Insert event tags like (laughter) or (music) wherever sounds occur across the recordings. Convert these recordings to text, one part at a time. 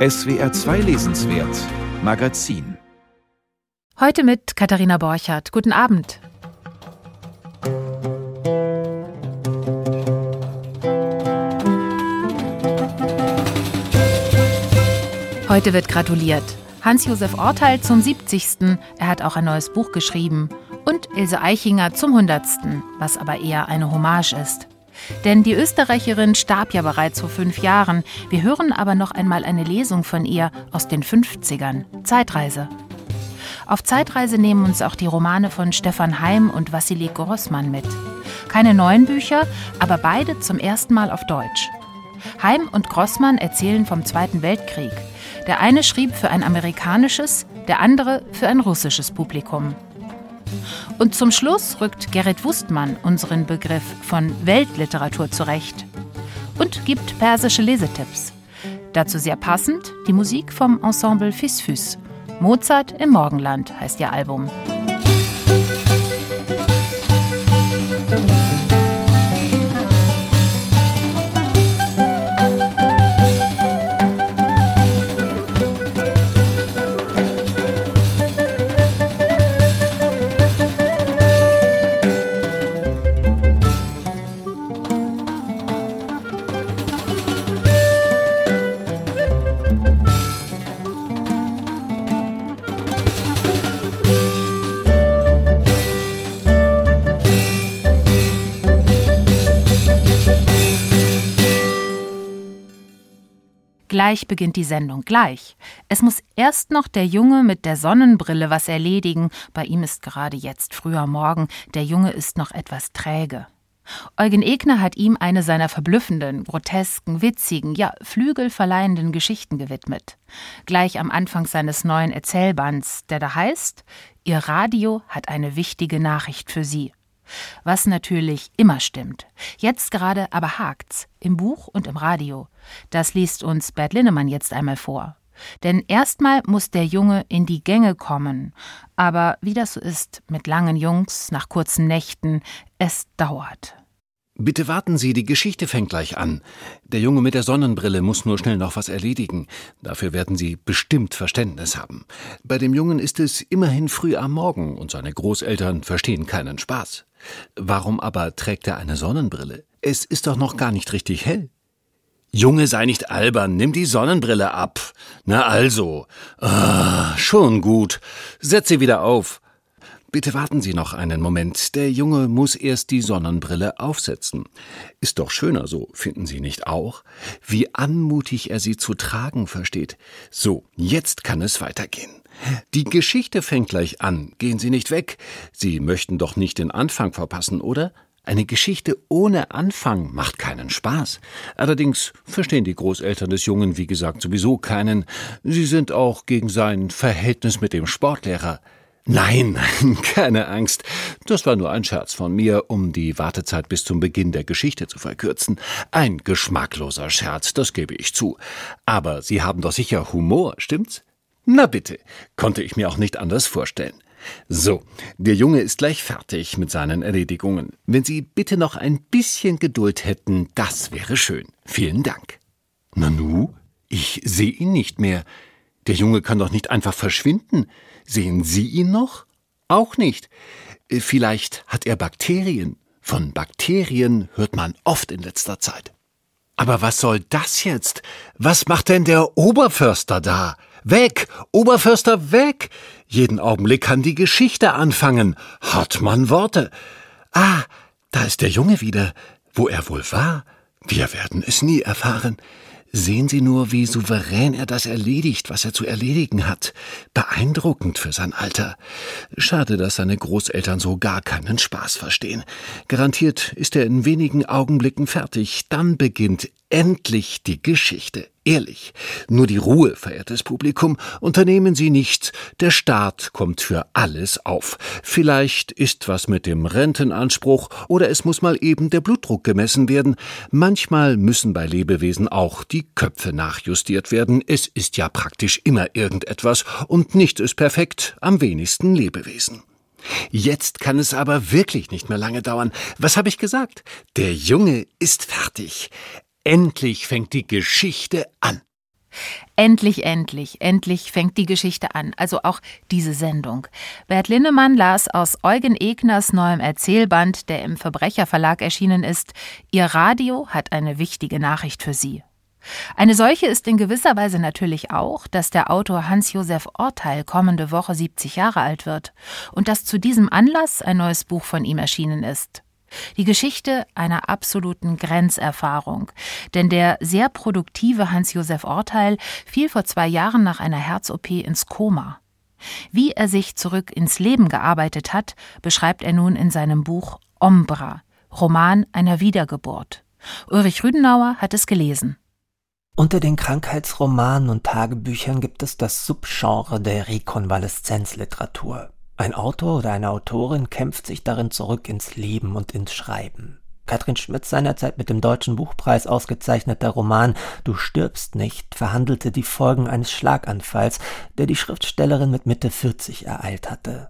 SWR 2 Lesenswert Magazin Heute mit Katharina Borchardt. Guten Abend. Heute wird gratuliert. Hans-Josef Orteil zum 70. Er hat auch ein neues Buch geschrieben. Und Ilse Eichinger zum 100. Was aber eher eine Hommage ist. Denn die Österreicherin starb ja bereits vor fünf Jahren. Wir hören aber noch einmal eine Lesung von ihr aus den 50ern. Zeitreise. Auf Zeitreise nehmen uns auch die Romane von Stefan Heim und Wassily Grossmann mit. Keine neuen Bücher, aber beide zum ersten Mal auf Deutsch. Heim und Grossmann erzählen vom Zweiten Weltkrieg. Der eine schrieb für ein amerikanisches, der andere für ein russisches Publikum. Und zum Schluss rückt Gerrit Wustmann unseren Begriff von Weltliteratur zurecht und gibt persische Lesetipps. Dazu sehr passend die Musik vom Ensemble Fisfus. Mozart im Morgenland heißt ihr Album. Gleich beginnt die Sendung, gleich. Es muss erst noch der Junge mit der Sonnenbrille was erledigen. Bei ihm ist gerade jetzt früher Morgen. Der Junge ist noch etwas träge. Eugen Egner hat ihm eine seiner verblüffenden, grotesken, witzigen, ja flügelverleihenden Geschichten gewidmet. Gleich am Anfang seines neuen Erzählbands, der da heißt Ihr Radio hat eine wichtige Nachricht für Sie. Was natürlich immer stimmt. Jetzt gerade aber hakt's. Im Buch und im Radio. Das liest uns Bert Linnemann jetzt einmal vor. Denn erstmal muss der Junge in die Gänge kommen. Aber wie das so ist mit langen Jungs nach kurzen Nächten, es dauert. Bitte warten Sie, die Geschichte fängt gleich an. Der Junge mit der Sonnenbrille muss nur schnell noch was erledigen. Dafür werden Sie bestimmt Verständnis haben. Bei dem Jungen ist es immerhin früh am Morgen und seine Großeltern verstehen keinen Spaß. Warum aber trägt er eine Sonnenbrille? Es ist doch noch gar nicht richtig hell. Junge, sei nicht albern, nimm die Sonnenbrille ab. Na also. Ah, schon gut. Setz sie wieder auf. Bitte warten Sie noch einen Moment. Der Junge muss erst die Sonnenbrille aufsetzen. Ist doch schöner so, finden Sie nicht auch? Wie anmutig er sie zu tragen versteht. So, jetzt kann es weitergehen. Die Geschichte fängt gleich an. Gehen Sie nicht weg. Sie möchten doch nicht den Anfang verpassen, oder? Eine Geschichte ohne Anfang macht keinen Spaß. Allerdings verstehen die Großeltern des Jungen, wie gesagt, sowieso keinen. Sie sind auch gegen sein Verhältnis mit dem Sportlehrer. Nein, (laughs) keine Angst. Das war nur ein Scherz von mir, um die Wartezeit bis zum Beginn der Geschichte zu verkürzen. Ein geschmackloser Scherz, das gebe ich zu. Aber Sie haben doch sicher Humor, stimmt's? Na bitte, konnte ich mir auch nicht anders vorstellen. So, der Junge ist gleich fertig mit seinen Erledigungen. Wenn Sie bitte noch ein bisschen Geduld hätten, das wäre schön. Vielen Dank. Nanu, ich sehe ihn nicht mehr. Der Junge kann doch nicht einfach verschwinden. Sehen Sie ihn noch? Auch nicht. Äh, vielleicht hat er Bakterien. Von Bakterien hört man oft in letzter Zeit. Aber was soll das jetzt? Was macht denn der Oberförster da? Weg! Oberförster, weg! Jeden Augenblick kann die Geschichte anfangen. Hat man Worte. Ah, da ist der Junge wieder. Wo er wohl war? Wir werden es nie erfahren. Sehen Sie nur, wie souverän er das erledigt, was er zu erledigen hat. Beeindruckend für sein Alter. Schade, dass seine Großeltern so gar keinen Spaß verstehen. Garantiert ist er in wenigen Augenblicken fertig. Dann beginnt endlich die Geschichte. Ehrlich, nur die Ruhe, verehrtes Publikum, unternehmen Sie nichts. Der Staat kommt für alles auf. Vielleicht ist was mit dem Rentenanspruch oder es muss mal eben der Blutdruck gemessen werden. Manchmal müssen bei Lebewesen auch die Köpfe nachjustiert werden. Es ist ja praktisch immer irgendetwas und nichts ist perfekt, am wenigsten Lebewesen. Jetzt kann es aber wirklich nicht mehr lange dauern. Was habe ich gesagt? Der Junge ist fertig. Endlich fängt die Geschichte an. Endlich, endlich, endlich fängt die Geschichte an, also auch diese Sendung. Bert Linnemann las aus Eugen Egners neuem Erzählband, der im Verbrecherverlag erschienen ist, Ihr Radio hat eine wichtige Nachricht für Sie. Eine solche ist in gewisser Weise natürlich auch, dass der Autor Hans-Josef Orteil kommende Woche 70 Jahre alt wird und dass zu diesem Anlass ein neues Buch von ihm erschienen ist. Die Geschichte einer absoluten Grenzerfahrung. Denn der sehr produktive Hans-Josef Orteil fiel vor zwei Jahren nach einer Herz-OP ins Koma. Wie er sich zurück ins Leben gearbeitet hat, beschreibt er nun in seinem Buch Ombra, Roman einer Wiedergeburt. Ulrich Rüdenauer hat es gelesen. Unter den Krankheitsromanen und Tagebüchern gibt es das Subgenre der Rekonvaleszenzliteratur. Ein Autor oder eine Autorin kämpft sich darin zurück ins Leben und ins Schreiben. Katrin Schmitz seinerzeit mit dem Deutschen Buchpreis ausgezeichneter Roman Du stirbst nicht verhandelte die Folgen eines Schlaganfalls, der die Schriftstellerin mit Mitte 40 ereilt hatte.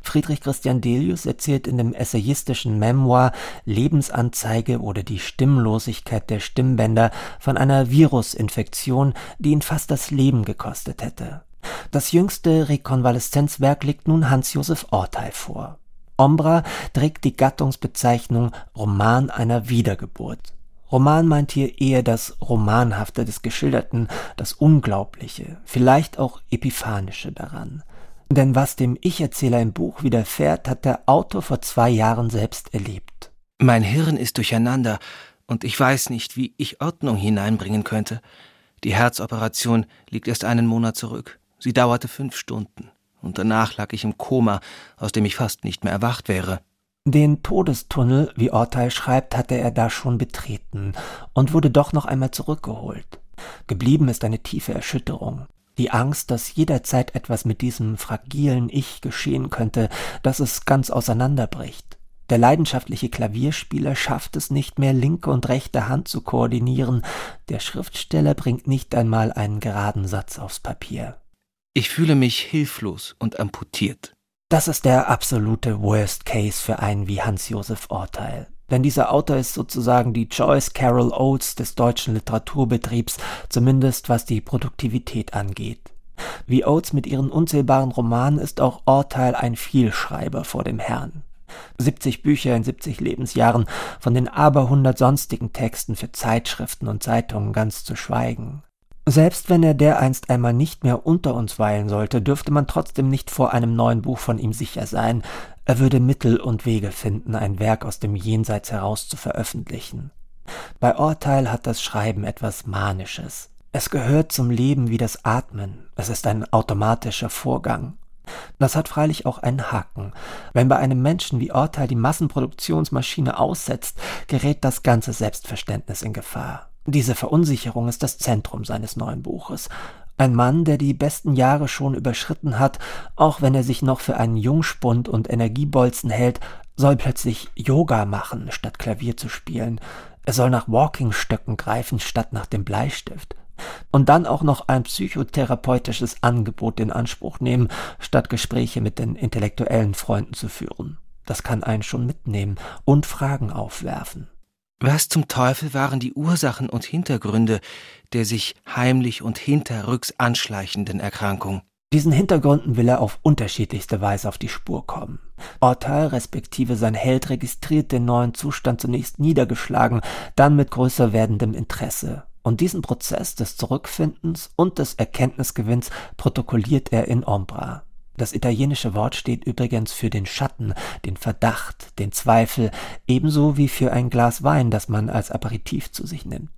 Friedrich Christian Delius erzählt in dem essayistischen Memoir Lebensanzeige oder die Stimmlosigkeit der Stimmbänder von einer Virusinfektion, die ihn fast das Leben gekostet hätte. Das jüngste Rekonvaleszenzwerk legt nun Hans-Josef Orteil vor. Ombra trägt die Gattungsbezeichnung Roman einer Wiedergeburt. Roman meint hier eher das Romanhafte des Geschilderten, das Unglaubliche, vielleicht auch Epiphanische daran. Denn was dem Ich-Erzähler im Buch widerfährt, hat der Autor vor zwei Jahren selbst erlebt. Mein Hirn ist durcheinander und ich weiß nicht, wie ich Ordnung hineinbringen könnte. Die Herzoperation liegt erst einen Monat zurück. Sie dauerte fünf Stunden und danach lag ich im Koma, aus dem ich fast nicht mehr erwacht wäre. Den Todestunnel, wie Orteil schreibt, hatte er da schon betreten und wurde doch noch einmal zurückgeholt. Geblieben ist eine tiefe Erschütterung die Angst, dass jederzeit etwas mit diesem fragilen Ich geschehen könnte, dass es ganz auseinanderbricht. Der leidenschaftliche Klavierspieler schafft es nicht mehr, linke und rechte Hand zu koordinieren. Der Schriftsteller bringt nicht einmal einen geraden Satz aufs Papier. Ich fühle mich hilflos und amputiert. Das ist der absolute Worst Case für einen wie Hans-Josef Orteil. Denn dieser Autor ist sozusagen die Joyce Carol Oates des deutschen Literaturbetriebs, zumindest was die Produktivität angeht. Wie Oates mit ihren unzählbaren Romanen ist auch Orteil ein Vielschreiber vor dem Herrn. 70 Bücher in 70 Lebensjahren, von den aberhundert sonstigen Texten für Zeitschriften und Zeitungen ganz zu schweigen. Selbst wenn er dereinst einmal nicht mehr unter uns weilen sollte, dürfte man trotzdem nicht vor einem neuen Buch von ihm sicher sein. Er würde Mittel und Wege finden, ein Werk aus dem Jenseits heraus zu veröffentlichen. Bei Orteil hat das Schreiben etwas Manisches. Es gehört zum Leben wie das Atmen. Es ist ein automatischer Vorgang. Das hat freilich auch einen Haken. Wenn bei einem Menschen wie Orteil die Massenproduktionsmaschine aussetzt, gerät das ganze Selbstverständnis in Gefahr. Diese Verunsicherung ist das Zentrum seines neuen Buches. Ein Mann, der die besten Jahre schon überschritten hat, auch wenn er sich noch für einen Jungspund und Energiebolzen hält, soll plötzlich Yoga machen, statt Klavier zu spielen. Er soll nach Walkingstöcken greifen, statt nach dem Bleistift. Und dann auch noch ein psychotherapeutisches Angebot in Anspruch nehmen, statt Gespräche mit den intellektuellen Freunden zu führen. Das kann einen schon mitnehmen und Fragen aufwerfen. Was zum Teufel waren die Ursachen und Hintergründe der sich heimlich und hinterrücks anschleichenden Erkrankung? Diesen Hintergründen will er auf unterschiedlichste Weise auf die Spur kommen. Ortal respektive sein Held registriert den neuen Zustand zunächst niedergeschlagen, dann mit größer werdendem Interesse. Und diesen Prozess des Zurückfindens und des Erkenntnisgewinns protokolliert er in Ombra. Das italienische Wort steht übrigens für den Schatten, den Verdacht, den Zweifel, ebenso wie für ein Glas Wein, das man als Aperitif zu sich nimmt.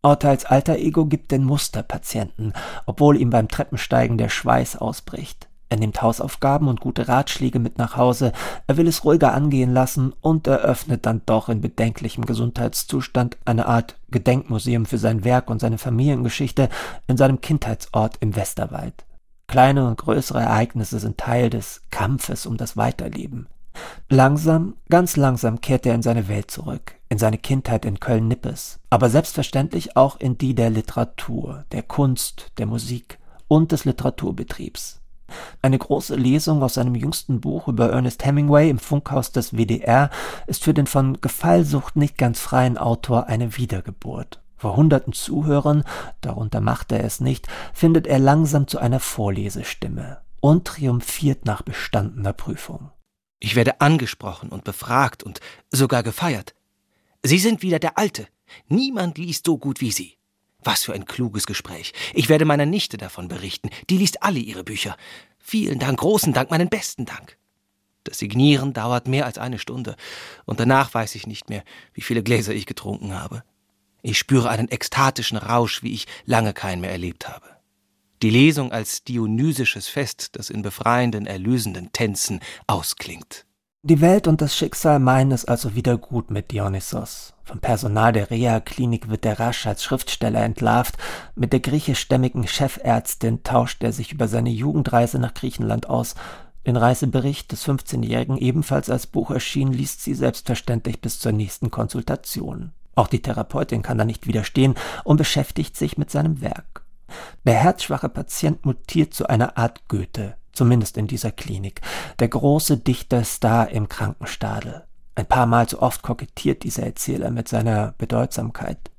Orteils alter Ego gibt den Musterpatienten, obwohl ihm beim Treppensteigen der Schweiß ausbricht. Er nimmt Hausaufgaben und gute Ratschläge mit nach Hause, er will es ruhiger angehen lassen und eröffnet dann doch in bedenklichem Gesundheitszustand eine Art Gedenkmuseum für sein Werk und seine Familiengeschichte in seinem Kindheitsort im Westerwald. Kleine und größere Ereignisse sind Teil des Kampfes um das Weiterleben. Langsam, ganz langsam kehrt er in seine Welt zurück, in seine Kindheit in Köln-Nippes, aber selbstverständlich auch in die der Literatur, der Kunst, der Musik und des Literaturbetriebs. Eine große Lesung aus seinem jüngsten Buch über Ernest Hemingway im Funkhaus des WDR ist für den von Gefallsucht nicht ganz freien Autor eine Wiedergeburt. Vor hunderten Zuhörern, darunter macht er es nicht, findet er langsam zu einer Vorlesestimme und triumphiert nach bestandener Prüfung. Ich werde angesprochen und befragt und sogar gefeiert. Sie sind wieder der Alte. Niemand liest so gut wie Sie. Was für ein kluges Gespräch. Ich werde meiner Nichte davon berichten. Die liest alle ihre Bücher. Vielen Dank, großen Dank, meinen besten Dank. Das Signieren dauert mehr als eine Stunde, und danach weiß ich nicht mehr, wie viele Gläser ich getrunken habe. Ich spüre einen ekstatischen Rausch, wie ich lange keinen mehr erlebt habe. Die Lesung als dionysisches Fest, das in befreienden, erlösenden Tänzen ausklingt. Die Welt und das Schicksal meinen es also wieder gut mit Dionysos. Vom Personal der Reha-Klinik wird er rasch als Schriftsteller entlarvt. Mit der griechischstämmigen Chefärztin tauscht er sich über seine Jugendreise nach Griechenland aus. Den Reisebericht des 15-Jährigen, ebenfalls als Buch erschienen, liest sie selbstverständlich bis zur nächsten Konsultation. Auch die Therapeutin kann da nicht widerstehen und beschäftigt sich mit seinem Werk. Der herzschwache Patient mutiert zu einer Art Goethe, zumindest in dieser Klinik, der große Dichterstar im Krankenstadel. Ein paar Mal zu oft kokettiert dieser Erzähler mit seiner Bedeutsamkeit.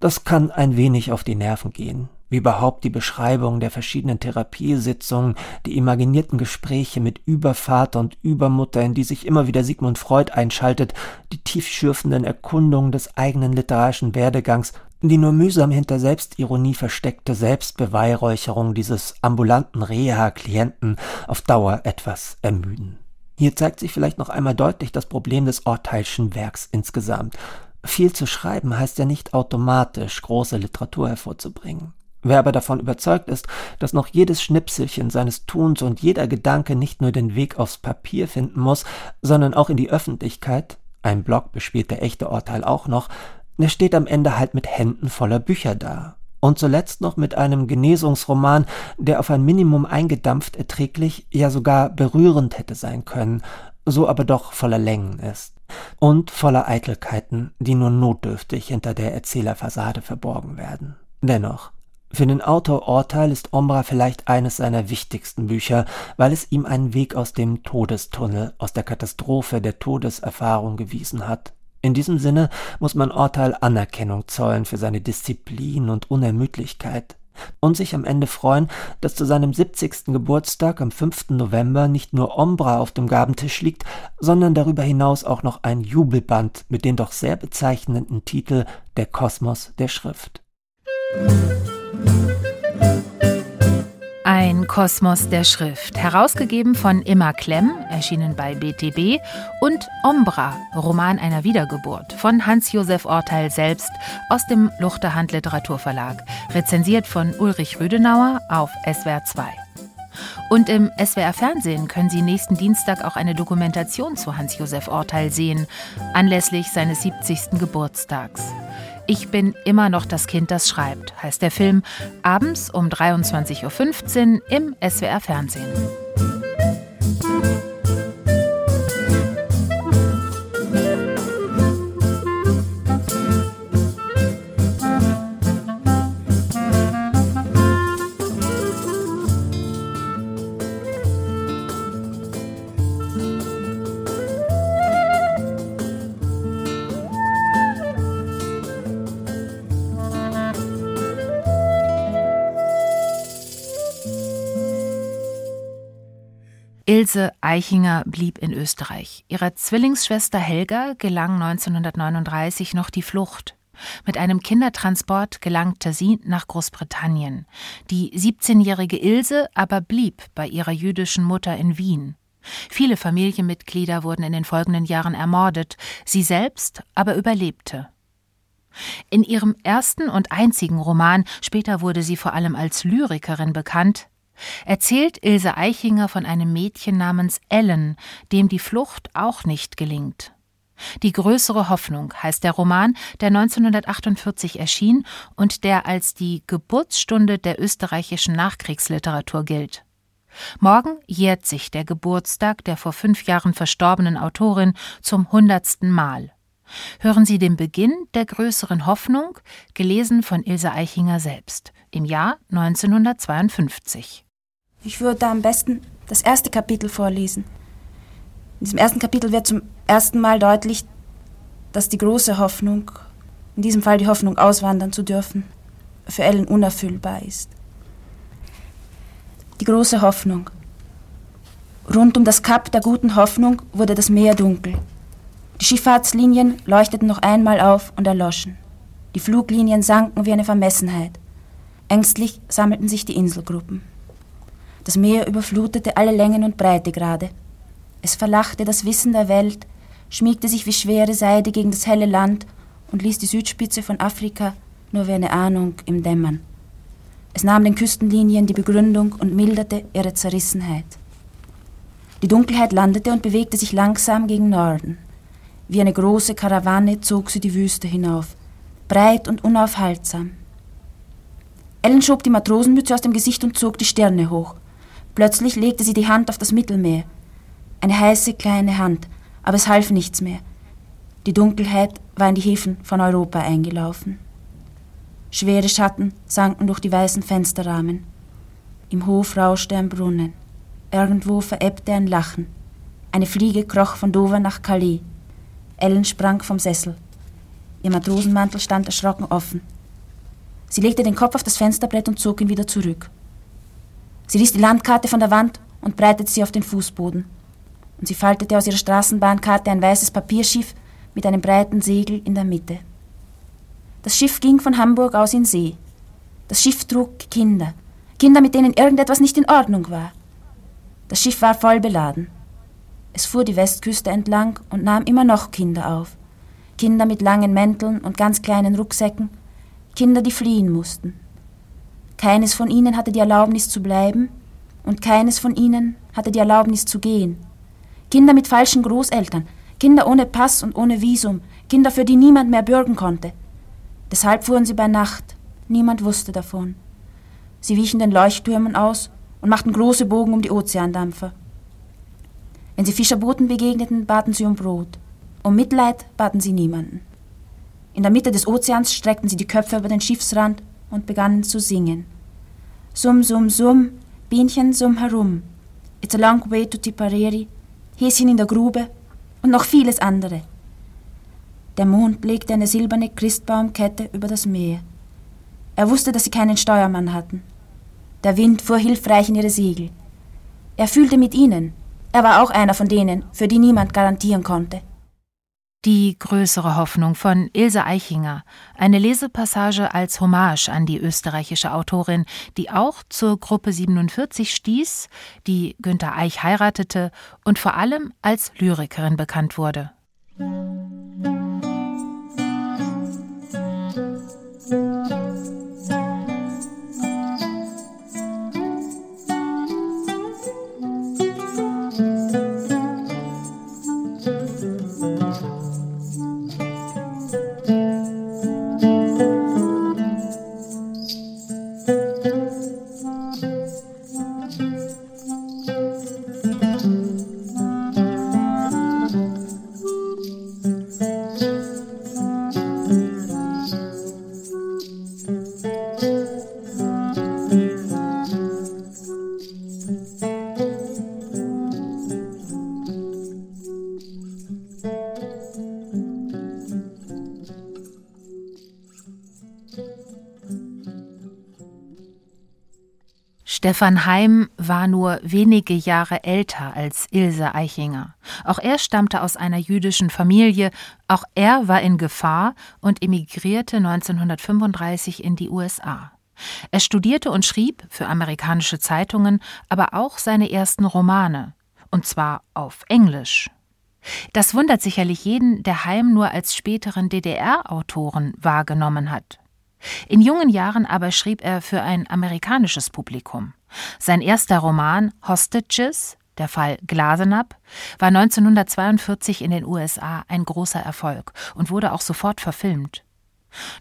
Das kann ein wenig auf die Nerven gehen, wie überhaupt die Beschreibung der verschiedenen Therapiesitzungen, die imaginierten Gespräche mit Übervater und Übermutter, in die sich immer wieder Sigmund Freud einschaltet, die tiefschürfenden Erkundungen des eigenen literarischen Werdegangs die nur mühsam hinter Selbstironie versteckte Selbstbeweihräucherung dieses ambulanten Reha-Klienten auf Dauer etwas ermüden. Hier zeigt sich vielleicht noch einmal deutlich das Problem des Orteilschen Werks insgesamt. Viel zu schreiben heißt ja nicht automatisch große Literatur hervorzubringen. Wer aber davon überzeugt ist, dass noch jedes Schnipselchen seines Tuns und jeder Gedanke nicht nur den Weg aufs Papier finden muss, sondern auch in die Öffentlichkeit, ein Blog bespielt der echte Urteil auch noch, der steht am Ende halt mit Händen voller Bücher da. Und zuletzt noch mit einem Genesungsroman, der auf ein Minimum eingedampft erträglich, ja sogar berührend hätte sein können, so aber doch voller Längen ist. Und voller Eitelkeiten, die nur notdürftig hinter der Erzählerfassade verborgen werden. Dennoch, für den Autor Orteil ist Ombra vielleicht eines seiner wichtigsten Bücher, weil es ihm einen Weg aus dem Todestunnel, aus der Katastrophe der Todeserfahrung gewiesen hat. In diesem Sinne muss man Orteil Anerkennung zollen für seine Disziplin und Unermüdlichkeit und sich am Ende freuen, dass zu seinem 70. Geburtstag am 5. November nicht nur Ombra auf dem Gabentisch liegt, sondern darüber hinaus auch noch ein Jubelband mit dem doch sehr bezeichnenden Titel Der Kosmos der Schrift. Ein Kosmos der Schrift, herausgegeben von Imma Klemm, erschienen bei BTB, und Ombra, Roman einer Wiedergeburt, von Hans-Josef Orteil selbst aus dem Luchterhand Literaturverlag, rezensiert von Ulrich Rüdenauer auf SWR 2. Und im SWR Fernsehen können Sie nächsten Dienstag auch eine Dokumentation zu Hans-Josef Orteil sehen, anlässlich seines 70. Geburtstags. Ich bin immer noch das Kind, das schreibt, heißt der Film, abends um 23.15 Uhr im SWR Fernsehen. Ilse Eichinger blieb in Österreich. Ihrer Zwillingsschwester Helga gelang 1939 noch die Flucht. Mit einem Kindertransport gelangte sie nach Großbritannien. Die 17-jährige Ilse aber blieb bei ihrer jüdischen Mutter in Wien. Viele Familienmitglieder wurden in den folgenden Jahren ermordet, sie selbst aber überlebte. In ihrem ersten und einzigen Roman, später wurde sie vor allem als Lyrikerin bekannt, erzählt Ilse Eichinger von einem Mädchen namens Ellen, dem die Flucht auch nicht gelingt. Die größere Hoffnung heißt der Roman, der 1948 erschien und der als die Geburtsstunde der österreichischen Nachkriegsliteratur gilt. Morgen jährt sich der Geburtstag der vor fünf Jahren verstorbenen Autorin zum hundertsten Mal. Hören Sie den Beginn der größeren Hoffnung, gelesen von Ilse Eichinger selbst, im Jahr 1952. Ich würde am besten das erste Kapitel vorlesen. In diesem ersten Kapitel wird zum ersten Mal deutlich, dass die große Hoffnung in diesem Fall die Hoffnung auswandern zu dürfen, für Ellen unerfüllbar ist. Die große Hoffnung. Rund um das Kap der guten Hoffnung wurde das Meer dunkel. Die Schifffahrtslinien leuchteten noch einmal auf und erloschen. Die Fluglinien sanken wie eine Vermessenheit. Ängstlich sammelten sich die Inselgruppen. Das Meer überflutete alle Längen und Breitegrade. Es verlachte das Wissen der Welt, schmiegte sich wie schwere Seide gegen das helle Land und ließ die Südspitze von Afrika nur wie eine Ahnung im Dämmern. Es nahm den Küstenlinien die Begründung und milderte ihre Zerrissenheit. Die Dunkelheit landete und bewegte sich langsam gegen Norden. Wie eine große Karawane zog sie die Wüste hinauf, breit und unaufhaltsam. Ellen schob die Matrosenmütze aus dem Gesicht und zog die Stirne hoch. Plötzlich legte sie die Hand auf das Mittelmeer. Eine heiße kleine Hand, aber es half nichts mehr. Die Dunkelheit war in die Häfen von Europa eingelaufen. Schwere Schatten sanken durch die weißen Fensterrahmen. Im Hof rauschte ein Brunnen. Irgendwo verebbte ein Lachen. Eine Fliege kroch von Dover nach Calais. Ellen sprang vom Sessel. Ihr Matrosenmantel stand erschrocken offen. Sie legte den Kopf auf das Fensterbrett und zog ihn wieder zurück. Sie ließ die Landkarte von der Wand und breitete sie auf den Fußboden. Und sie faltete aus ihrer Straßenbahnkarte ein weißes Papierschiff mit einem breiten Segel in der Mitte. Das Schiff ging von Hamburg aus in See. Das Schiff trug Kinder, Kinder, mit denen irgendetwas nicht in Ordnung war. Das Schiff war voll beladen. Es fuhr die Westküste entlang und nahm immer noch Kinder auf. Kinder mit langen Mänteln und ganz kleinen Rucksäcken, Kinder, die fliehen mussten. Keines von ihnen hatte die Erlaubnis zu bleiben und keines von ihnen hatte die Erlaubnis zu gehen. Kinder mit falschen Großeltern, Kinder ohne Pass und ohne Visum, Kinder, für die niemand mehr bürgen konnte. Deshalb fuhren sie bei Nacht. Niemand wusste davon. Sie wichen den Leuchttürmen aus und machten große Bogen um die Ozeandampfer. Wenn sie Fischerbooten begegneten, baten sie um Brot. Um Mitleid baten sie niemanden. In der Mitte des Ozeans streckten sie die Köpfe über den Schiffsrand und begannen zu singen. Summ, summ, summ, Bienchen summ herum. It's a long way to Tipperary, Häschen in der Grube und noch vieles andere. Der Mond legte eine silberne Christbaumkette über das Meer. Er wusste, dass sie keinen Steuermann hatten. Der Wind fuhr hilfreich in ihre Segel. Er fühlte mit ihnen. Er war auch einer von denen, für die niemand garantieren konnte. Die größere Hoffnung von Ilse Eichinger, eine Lesepassage als Hommage an die österreichische Autorin, die auch zur Gruppe 47 stieß, die Günter Eich heiratete und vor allem als Lyrikerin bekannt wurde. Stefan Heim war nur wenige Jahre älter als Ilse Eichinger. Auch er stammte aus einer jüdischen Familie, auch er war in Gefahr und emigrierte 1935 in die USA. Er studierte und schrieb für amerikanische Zeitungen, aber auch seine ersten Romane, und zwar auf Englisch. Das wundert sicherlich jeden, der Heim nur als späteren DDR-Autoren wahrgenommen hat. In jungen Jahren aber schrieb er für ein amerikanisches Publikum. Sein erster Roman Hostages, der Fall Glasenapp, war 1942 in den USA ein großer Erfolg und wurde auch sofort verfilmt.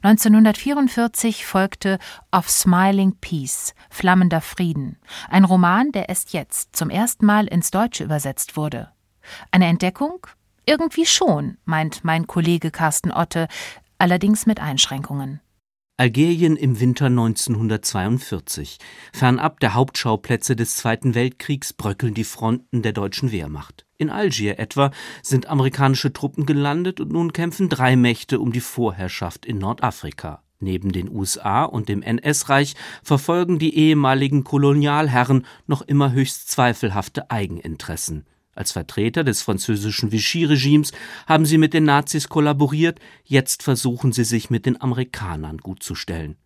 1944 folgte Of Smiling Peace, Flammender Frieden, ein Roman, der erst jetzt zum ersten Mal ins Deutsche übersetzt wurde. Eine Entdeckung? Irgendwie schon, meint mein Kollege Carsten Otte, allerdings mit Einschränkungen. Algerien im Winter 1942. Fernab der Hauptschauplätze des Zweiten Weltkriegs bröckeln die Fronten der deutschen Wehrmacht. In Algier etwa sind amerikanische Truppen gelandet und nun kämpfen drei Mächte um die Vorherrschaft in Nordafrika. Neben den USA und dem NS-Reich verfolgen die ehemaligen Kolonialherren noch immer höchst zweifelhafte Eigeninteressen. Als Vertreter des französischen Vichy-Regimes haben sie mit den Nazis kollaboriert, jetzt versuchen sie sich mit den Amerikanern gutzustellen.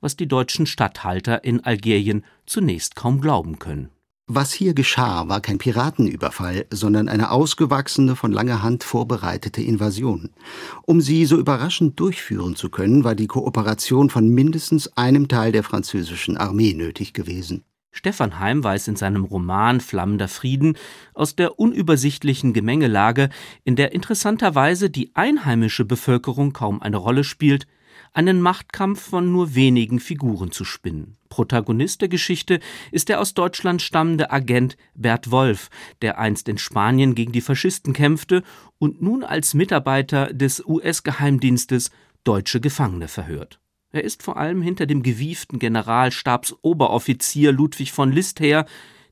Was die deutschen Statthalter in Algerien zunächst kaum glauben können. Was hier geschah, war kein Piratenüberfall, sondern eine ausgewachsene, von langer Hand vorbereitete Invasion. Um sie so überraschend durchführen zu können, war die Kooperation von mindestens einem Teil der französischen Armee nötig gewesen. Stefan Heim weiß in seinem Roman Flammender Frieden aus der unübersichtlichen Gemengelage, in der interessanterweise die einheimische Bevölkerung kaum eine Rolle spielt, einen Machtkampf von nur wenigen Figuren zu spinnen. Protagonist der Geschichte ist der aus Deutschland stammende Agent Bert Wolf, der einst in Spanien gegen die Faschisten kämpfte und nun als Mitarbeiter des US-Geheimdienstes deutsche Gefangene verhört. Er ist vor allem hinter dem gewieften Generalstabsoberoffizier Ludwig von List her,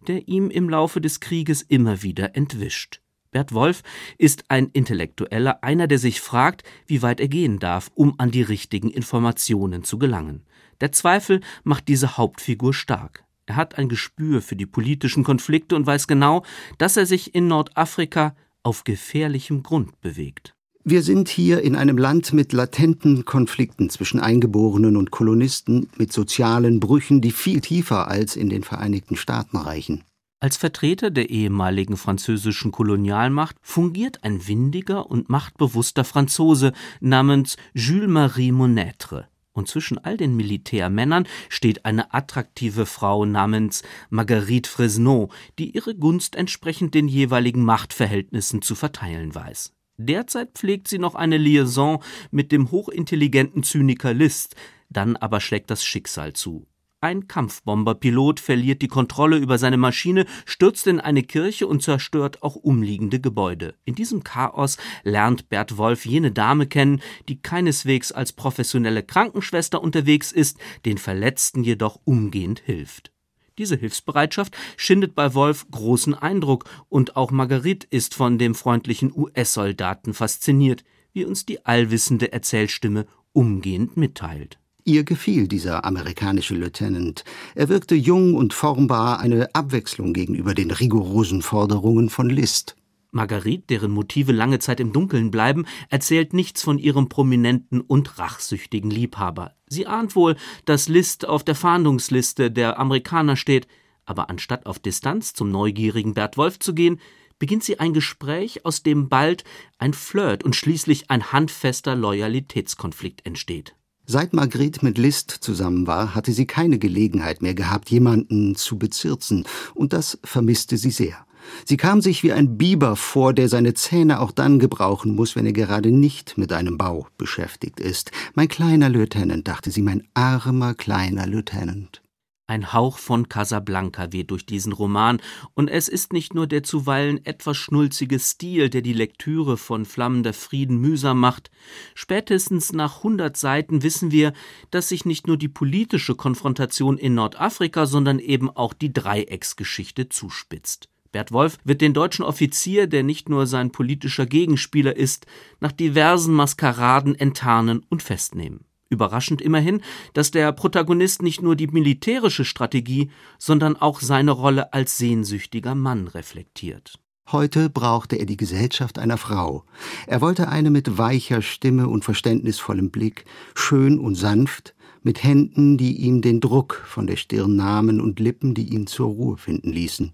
der ihm im Laufe des Krieges immer wieder entwischt. Bert Wolf ist ein Intellektueller, einer, der sich fragt, wie weit er gehen darf, um an die richtigen Informationen zu gelangen. Der Zweifel macht diese Hauptfigur stark. Er hat ein Gespür für die politischen Konflikte und weiß genau, dass er sich in Nordafrika auf gefährlichem Grund bewegt. Wir sind hier in einem Land mit latenten Konflikten zwischen Eingeborenen und Kolonisten, mit sozialen Brüchen, die viel tiefer als in den Vereinigten Staaten reichen. Als Vertreter der ehemaligen französischen Kolonialmacht fungiert ein windiger und machtbewusster Franzose namens Jules-Marie Monêtre. Und zwischen all den Militärmännern steht eine attraktive Frau namens Marguerite Fresneau, die ihre Gunst entsprechend den jeweiligen Machtverhältnissen zu verteilen weiß. Derzeit pflegt sie noch eine Liaison mit dem hochintelligenten Zyniker List, dann aber schlägt das Schicksal zu. Ein Kampfbomberpilot verliert die Kontrolle über seine Maschine, stürzt in eine Kirche und zerstört auch umliegende Gebäude. In diesem Chaos lernt Bert Wolf jene Dame kennen, die keineswegs als professionelle Krankenschwester unterwegs ist, den Verletzten jedoch umgehend hilft. Diese Hilfsbereitschaft schindet bei Wolf großen Eindruck und auch Marguerite ist von dem freundlichen US-Soldaten fasziniert, wie uns die allwissende Erzählstimme umgehend mitteilt. Ihr gefiel dieser amerikanische Lieutenant. Er wirkte jung und formbar, eine Abwechslung gegenüber den rigorosen Forderungen von List. Marguerite, deren Motive lange Zeit im Dunkeln bleiben, erzählt nichts von ihrem prominenten und rachsüchtigen Liebhaber. Sie ahnt wohl, dass List auf der Fahndungsliste der Amerikaner steht, aber anstatt auf Distanz zum neugierigen Bert Wolf zu gehen, beginnt sie ein Gespräch, aus dem bald ein Flirt und schließlich ein handfester Loyalitätskonflikt entsteht. Seit Margret mit List zusammen war, hatte sie keine Gelegenheit mehr gehabt, jemanden zu bezirzen, und das vermisste sie sehr. Sie kam sich wie ein Biber vor, der seine Zähne auch dann gebrauchen muss, wenn er gerade nicht mit einem Bau beschäftigt ist. Mein kleiner Lieutenant, dachte sie, mein armer kleiner Lieutenant. Ein Hauch von Casablanca weht durch diesen Roman, und es ist nicht nur der zuweilen etwas schnulzige Stil, der die Lektüre von Flammender Frieden mühsam macht. Spätestens nach hundert Seiten wissen wir, dass sich nicht nur die politische Konfrontation in Nordafrika, sondern eben auch die Dreiecksgeschichte zuspitzt. Bert Wolf wird den deutschen Offizier, der nicht nur sein politischer Gegenspieler ist, nach diversen Maskeraden enttarnen und festnehmen. Überraschend immerhin, dass der Protagonist nicht nur die militärische Strategie, sondern auch seine Rolle als sehnsüchtiger Mann reflektiert. Heute brauchte er die Gesellschaft einer Frau. Er wollte eine mit weicher Stimme und verständnisvollem Blick, schön und sanft, mit Händen, die ihm den Druck von der Stirn nahmen und Lippen, die ihn zur Ruhe finden ließen.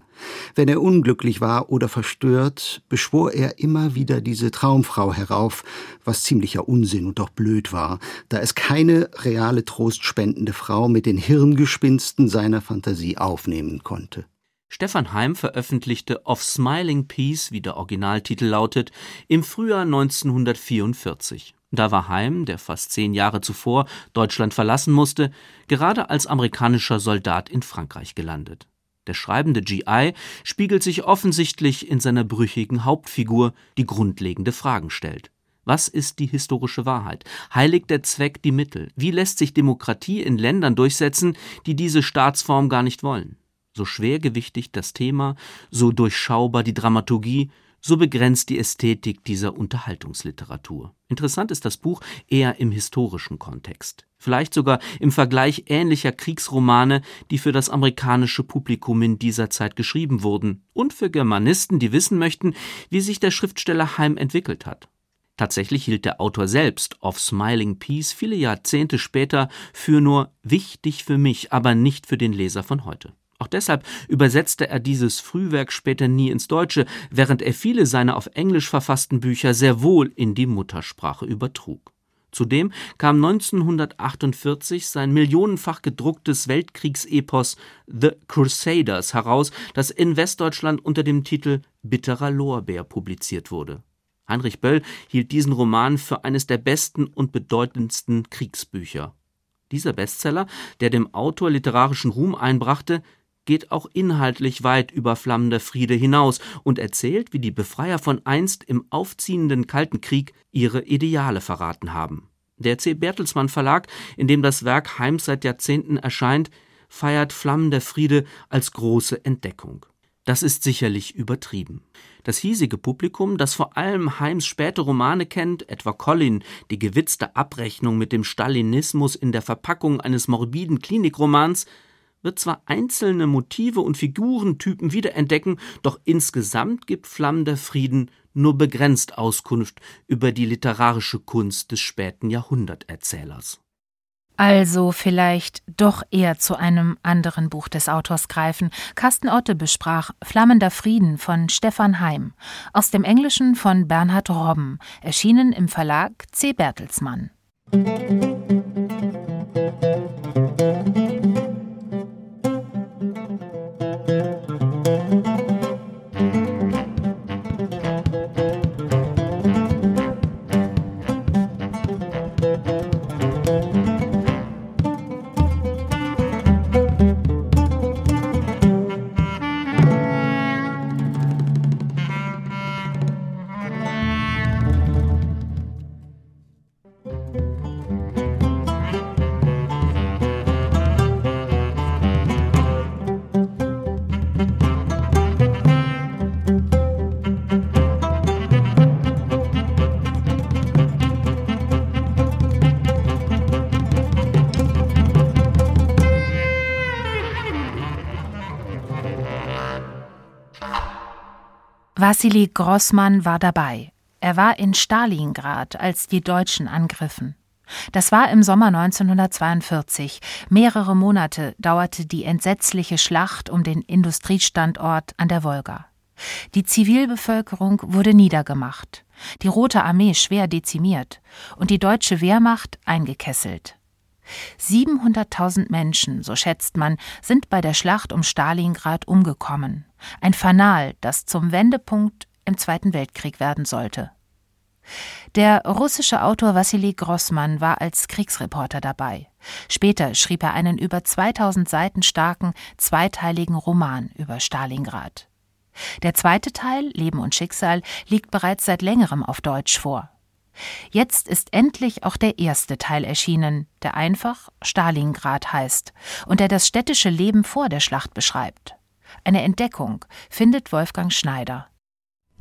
Wenn er unglücklich war oder verstört, beschwor er immer wieder diese Traumfrau herauf, was ziemlicher Unsinn und doch blöd war, da es keine reale trostspendende Frau mit den Hirngespinsten seiner Fantasie aufnehmen konnte. Stefan Heim veröffentlichte Of Smiling Peace, wie der Originaltitel lautet, im Frühjahr 1944. Da war Heim, der fast zehn Jahre zuvor Deutschland verlassen musste, gerade als amerikanischer Soldat in Frankreich gelandet. Der schreibende GI spiegelt sich offensichtlich in seiner brüchigen Hauptfigur, die grundlegende Fragen stellt. Was ist die historische Wahrheit? Heiligt der Zweck die Mittel? Wie lässt sich Demokratie in Ländern durchsetzen, die diese Staatsform gar nicht wollen? So schwergewichtig das Thema, so durchschaubar die Dramaturgie, so begrenzt die Ästhetik dieser Unterhaltungsliteratur. Interessant ist das Buch eher im historischen Kontext. Vielleicht sogar im Vergleich ähnlicher Kriegsromane, die für das amerikanische Publikum in dieser Zeit geschrieben wurden und für Germanisten, die wissen möchten, wie sich der Schriftsteller Heim entwickelt hat. Tatsächlich hielt der Autor selbst Of Smiling Peace viele Jahrzehnte später für nur wichtig für mich, aber nicht für den Leser von heute. Auch deshalb übersetzte er dieses Frühwerk später nie ins Deutsche, während er viele seiner auf Englisch verfassten Bücher sehr wohl in die Muttersprache übertrug. Zudem kam 1948 sein millionenfach gedrucktes Weltkriegsepos The Crusaders heraus, das in Westdeutschland unter dem Titel Bitterer Lorbeer publiziert wurde. Heinrich Böll hielt diesen Roman für eines der besten und bedeutendsten Kriegsbücher. Dieser Bestseller, der dem Autor literarischen Ruhm einbrachte, geht auch inhaltlich weit über Flammender Friede hinaus und erzählt, wie die Befreier von einst im aufziehenden Kalten Krieg ihre Ideale verraten haben. Der C. Bertelsmann Verlag, in dem das Werk Heims seit Jahrzehnten erscheint, feiert Flammender Friede als große Entdeckung. Das ist sicherlich übertrieben. Das hiesige Publikum, das vor allem Heims späte Romane kennt, etwa Colin, die gewitzte Abrechnung mit dem Stalinismus in der Verpackung eines morbiden Klinikromans, wird zwar einzelne Motive und Figurentypen wiederentdecken, doch insgesamt gibt Flammender Frieden nur begrenzt Auskunft über die literarische Kunst des späten Jahrhunderterzählers. Also vielleicht doch eher zu einem anderen Buch des Autors greifen. Carsten Otte besprach Flammender Frieden von Stefan Heim, aus dem Englischen von Bernhard Robben, erschienen im Verlag C. Bertelsmann. Wassili Grossmann war dabei. Er war in Stalingrad, als die Deutschen angriffen. Das war im Sommer 1942. Mehrere Monate dauerte die entsetzliche Schlacht um den Industriestandort an der Wolga. Die Zivilbevölkerung wurde niedergemacht, die Rote Armee schwer dezimiert und die deutsche Wehrmacht eingekesselt. 700.000 Menschen, so schätzt man, sind bei der Schlacht um Stalingrad umgekommen. Ein Fanal, das zum Wendepunkt im Zweiten Weltkrieg werden sollte. Der russische Autor Wassili Grossmann war als Kriegsreporter dabei. Später schrieb er einen über 2000 Seiten starken, zweiteiligen Roman über Stalingrad. Der zweite Teil, Leben und Schicksal, liegt bereits seit längerem auf Deutsch vor. Jetzt ist endlich auch der erste Teil erschienen, der einfach Stalingrad heißt und der das städtische Leben vor der Schlacht beschreibt. Eine Entdeckung, findet Wolfgang Schneider.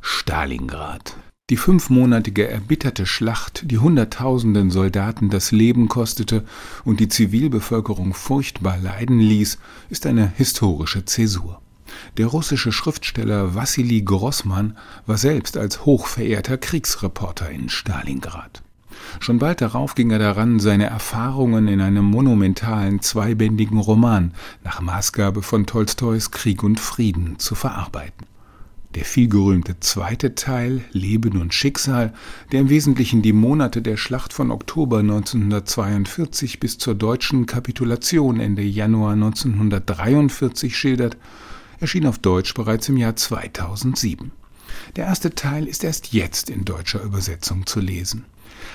Stalingrad. Die fünfmonatige erbitterte Schlacht, die Hunderttausenden Soldaten das Leben kostete und die Zivilbevölkerung furchtbar leiden ließ, ist eine historische Zäsur. Der russische Schriftsteller Wassili Grossmann war selbst als hochverehrter Kriegsreporter in Stalingrad. Schon bald darauf ging er daran, seine Erfahrungen in einem monumentalen zweibändigen Roman nach Maßgabe von Tolstois Krieg und Frieden zu verarbeiten. Der vielgerühmte zweite Teil Leben und Schicksal, der im Wesentlichen die Monate der Schlacht von Oktober 1942 bis zur deutschen Kapitulation Ende Januar 1943 schildert, erschien auf Deutsch bereits im Jahr 2007. Der erste Teil ist erst jetzt in deutscher Übersetzung zu lesen.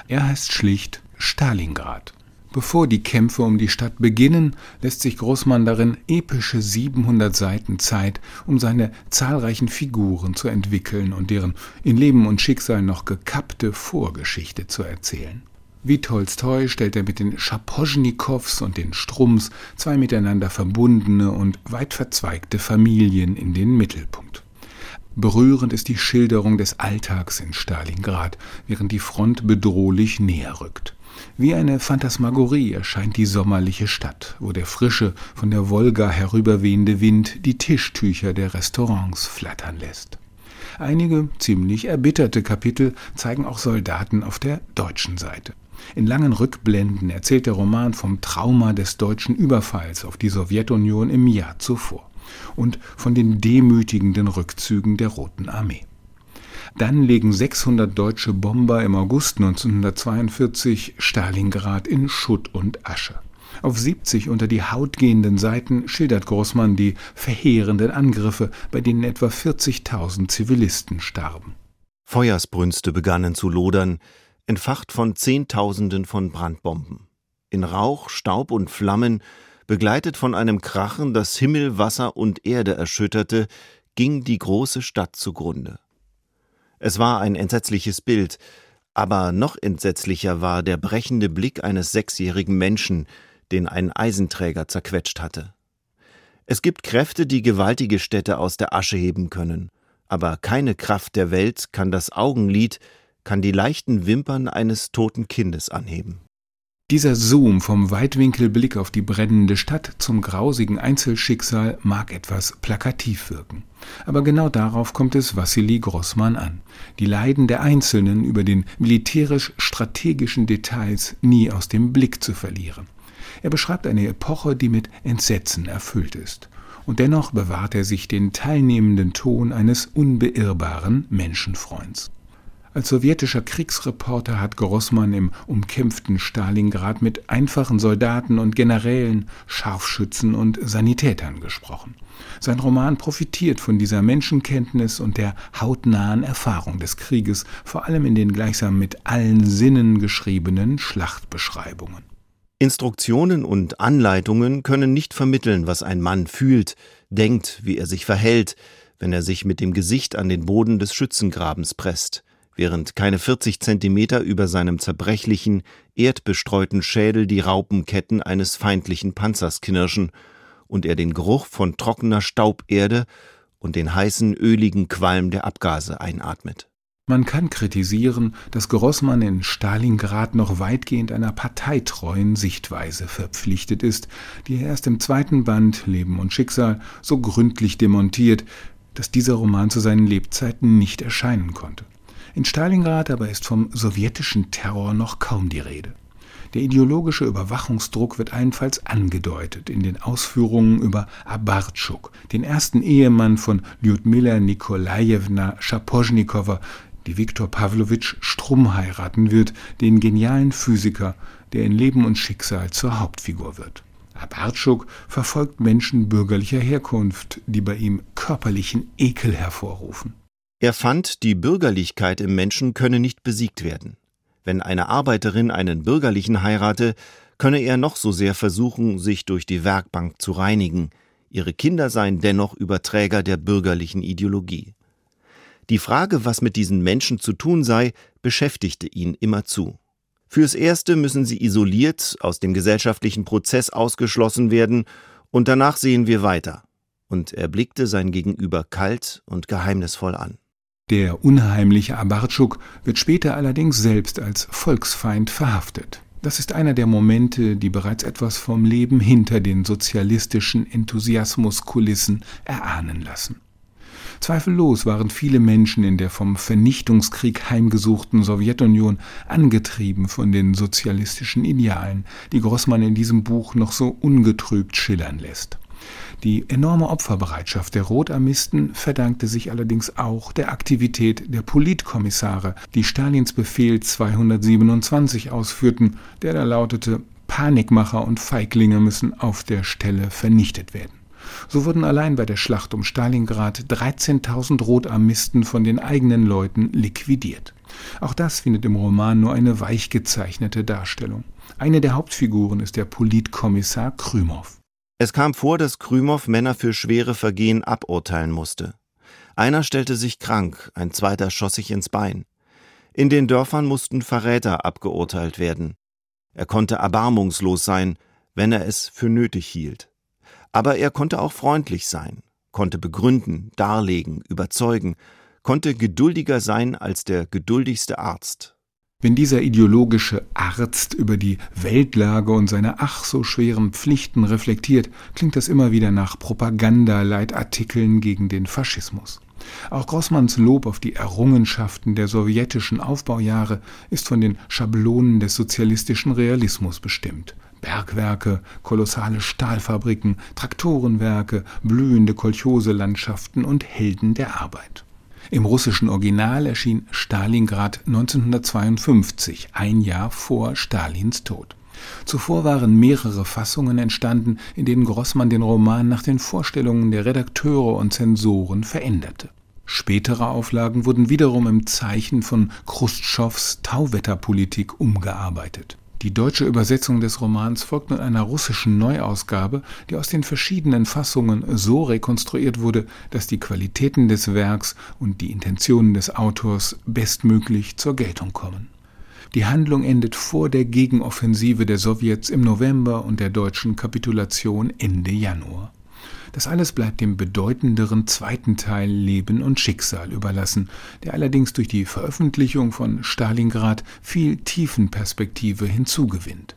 Er heißt schlicht Stalingrad. Bevor die Kämpfe um die Stadt beginnen, lässt sich Großmann darin epische 700 Seiten Zeit, um seine zahlreichen Figuren zu entwickeln und deren in Leben und Schicksal noch gekappte Vorgeschichte zu erzählen. Wie Tolstoi stellt er mit den Schaposchnikows und den Strums zwei miteinander verbundene und weit verzweigte Familien in den Mittelpunkt. Berührend ist die Schilderung des Alltags in Stalingrad, während die Front bedrohlich näher rückt. Wie eine Phantasmagorie erscheint die sommerliche Stadt, wo der frische, von der Wolga herüberwehende Wind die Tischtücher der Restaurants flattern lässt. Einige ziemlich erbitterte Kapitel zeigen auch Soldaten auf der deutschen Seite. In langen Rückblenden erzählt der Roman vom Trauma des deutschen Überfalls auf die Sowjetunion im Jahr zuvor und von den demütigenden Rückzügen der Roten Armee. Dann legen 600 deutsche Bomber im August 1942 Stalingrad in Schutt und Asche. Auf 70 unter die Haut gehenden Seiten schildert Grossmann die verheerenden Angriffe, bei denen etwa 40.000 Zivilisten starben. Feuersbrünste begannen zu lodern, entfacht von Zehntausenden von Brandbomben. In Rauch, Staub und Flammen, begleitet von einem Krachen, das Himmel, Wasser und Erde erschütterte, ging die große Stadt zugrunde. Es war ein entsetzliches Bild, aber noch entsetzlicher war der brechende Blick eines sechsjährigen Menschen, den ein Eisenträger zerquetscht hatte. Es gibt Kräfte, die gewaltige Städte aus der Asche heben können, aber keine Kraft der Welt kann das Augenlid, kann die leichten Wimpern eines toten Kindes anheben. Dieser Zoom vom Weitwinkelblick auf die brennende Stadt zum grausigen Einzelschicksal mag etwas plakativ wirken. Aber genau darauf kommt es Wassili Grossmann an, die Leiden der Einzelnen über den militärisch-strategischen Details nie aus dem Blick zu verlieren. Er beschreibt eine Epoche, die mit Entsetzen erfüllt ist. Und dennoch bewahrt er sich den teilnehmenden Ton eines unbeirrbaren Menschenfreunds. Als sowjetischer Kriegsreporter hat Grossmann im umkämpften Stalingrad mit einfachen Soldaten und Generälen, Scharfschützen und Sanitätern gesprochen. Sein Roman profitiert von dieser Menschenkenntnis und der hautnahen Erfahrung des Krieges, vor allem in den gleichsam mit allen Sinnen geschriebenen Schlachtbeschreibungen. Instruktionen und Anleitungen können nicht vermitteln, was ein Mann fühlt, denkt, wie er sich verhält, wenn er sich mit dem Gesicht an den Boden des Schützengrabens presst während keine 40 Zentimeter über seinem zerbrechlichen, erdbestreuten Schädel die Raupenketten eines feindlichen Panzers knirschen und er den Geruch von trockener Stauberde und den heißen, öligen Qualm der Abgase einatmet. Man kann kritisieren, dass Grossmann in Stalingrad noch weitgehend einer parteitreuen Sichtweise verpflichtet ist, die er erst im zweiten Band Leben und Schicksal so gründlich demontiert, dass dieser Roman zu seinen Lebzeiten nicht erscheinen konnte. In Stalingrad aber ist vom sowjetischen Terror noch kaum die Rede. Der ideologische Überwachungsdruck wird allenfalls angedeutet in den Ausführungen über Abartschuk, den ersten Ehemann von Lyudmila Nikolajewna Schaposchnikowa, die Viktor Pawlowitsch Strumm heiraten wird, den genialen Physiker, der in Leben und Schicksal zur Hauptfigur wird. Abartschuk verfolgt Menschen bürgerlicher Herkunft, die bei ihm körperlichen Ekel hervorrufen. Er fand, die Bürgerlichkeit im Menschen könne nicht besiegt werden. Wenn eine Arbeiterin einen Bürgerlichen heirate, könne er noch so sehr versuchen, sich durch die Werkbank zu reinigen, ihre Kinder seien dennoch Überträger der bürgerlichen Ideologie. Die Frage, was mit diesen Menschen zu tun sei, beschäftigte ihn immerzu. Fürs Erste müssen sie isoliert aus dem gesellschaftlichen Prozess ausgeschlossen werden, und danach sehen wir weiter. Und er blickte sein Gegenüber kalt und geheimnisvoll an. Der unheimliche Abartschuk wird später allerdings selbst als Volksfeind verhaftet. Das ist einer der Momente, die bereits etwas vom Leben hinter den sozialistischen Enthusiasmuskulissen erahnen lassen. Zweifellos waren viele Menschen in der vom Vernichtungskrieg heimgesuchten Sowjetunion angetrieben von den sozialistischen Idealen, die Grossmann in diesem Buch noch so ungetrübt schillern lässt. Die enorme Opferbereitschaft der Rotarmisten verdankte sich allerdings auch der Aktivität der Politkommissare, die Stalins Befehl 227 ausführten, der da lautete Panikmacher und Feiglinge müssen auf der Stelle vernichtet werden. So wurden allein bei der Schlacht um Stalingrad 13.000 Rotarmisten von den eigenen Leuten liquidiert. Auch das findet im Roman nur eine weich gezeichnete Darstellung. Eine der Hauptfiguren ist der Politkommissar Krümov. Es kam vor, dass Krümow Männer für schwere Vergehen aburteilen musste. Einer stellte sich krank, ein zweiter schoss sich ins Bein. In den Dörfern mussten Verräter abgeurteilt werden. Er konnte erbarmungslos sein, wenn er es für nötig hielt. Aber er konnte auch freundlich sein, konnte begründen, darlegen, überzeugen, konnte geduldiger sein als der geduldigste Arzt. Wenn dieser ideologische Arzt über die Weltlage und seine ach so schweren Pflichten reflektiert, klingt das immer wieder nach Propagandaleitartikeln gegen den Faschismus. Auch Grossmanns Lob auf die Errungenschaften der sowjetischen Aufbaujahre ist von den Schablonen des sozialistischen Realismus bestimmt. Bergwerke, kolossale Stahlfabriken, Traktorenwerke, blühende Kolchoselandschaften und Helden der Arbeit. Im russischen Original erschien Stalingrad 1952, ein Jahr vor Stalins Tod. Zuvor waren mehrere Fassungen entstanden, in denen Grossmann den Roman nach den Vorstellungen der Redakteure und Zensoren veränderte. Spätere Auflagen wurden wiederum im Zeichen von Chruschtschovs Tauwetterpolitik umgearbeitet. Die deutsche Übersetzung des Romans folgt nun einer russischen Neuausgabe, die aus den verschiedenen Fassungen so rekonstruiert wurde, dass die Qualitäten des Werks und die Intentionen des Autors bestmöglich zur Geltung kommen. Die Handlung endet vor der Gegenoffensive der Sowjets im November und der deutschen Kapitulation Ende Januar. Das alles bleibt dem bedeutenderen zweiten Teil Leben und Schicksal überlassen, der allerdings durch die Veröffentlichung von Stalingrad viel Tiefenperspektive hinzugewinnt.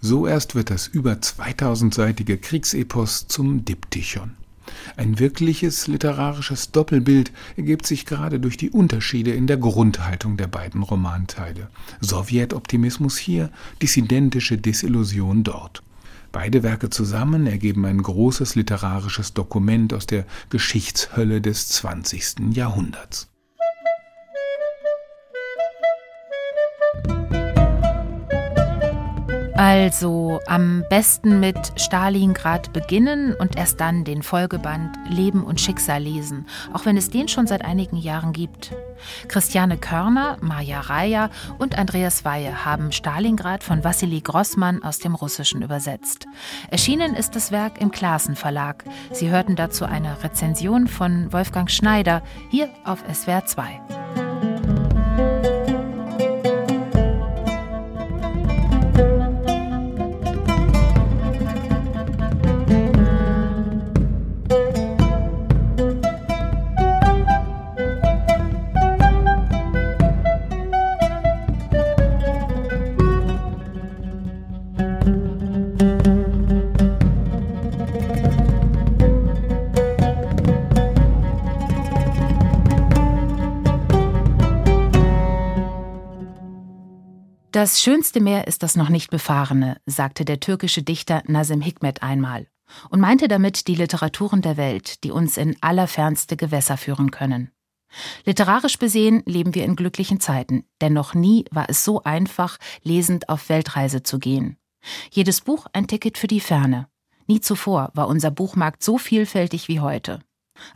So erst wird das über 2000-seitige Kriegsepos zum Diptychon. Ein wirkliches literarisches Doppelbild ergibt sich gerade durch die Unterschiede in der Grundhaltung der beiden Romanteile. Sowjetoptimismus hier, dissidentische Desillusion dort. Beide Werke zusammen ergeben ein großes literarisches Dokument aus der Geschichtshölle des 20. Jahrhunderts. Also am besten mit Stalingrad beginnen und erst dann den Folgeband Leben und Schicksal lesen, auch wenn es den schon seit einigen Jahren gibt. Christiane Körner, Maja Raya und Andreas Weihe haben Stalingrad von Wassili Grossmann aus dem Russischen übersetzt. Erschienen ist das Werk im Klassen Verlag. Sie hörten dazu eine Rezension von Wolfgang Schneider hier auf SWR 2. Das schönste Meer ist das noch nicht befahrene, sagte der türkische Dichter Nazim Hikmet einmal und meinte damit die Literaturen der Welt, die uns in allerfernste Gewässer führen können. Literarisch besehen leben wir in glücklichen Zeiten, denn noch nie war es so einfach, lesend auf Weltreise zu gehen. Jedes Buch ein Ticket für die Ferne. Nie zuvor war unser Buchmarkt so vielfältig wie heute.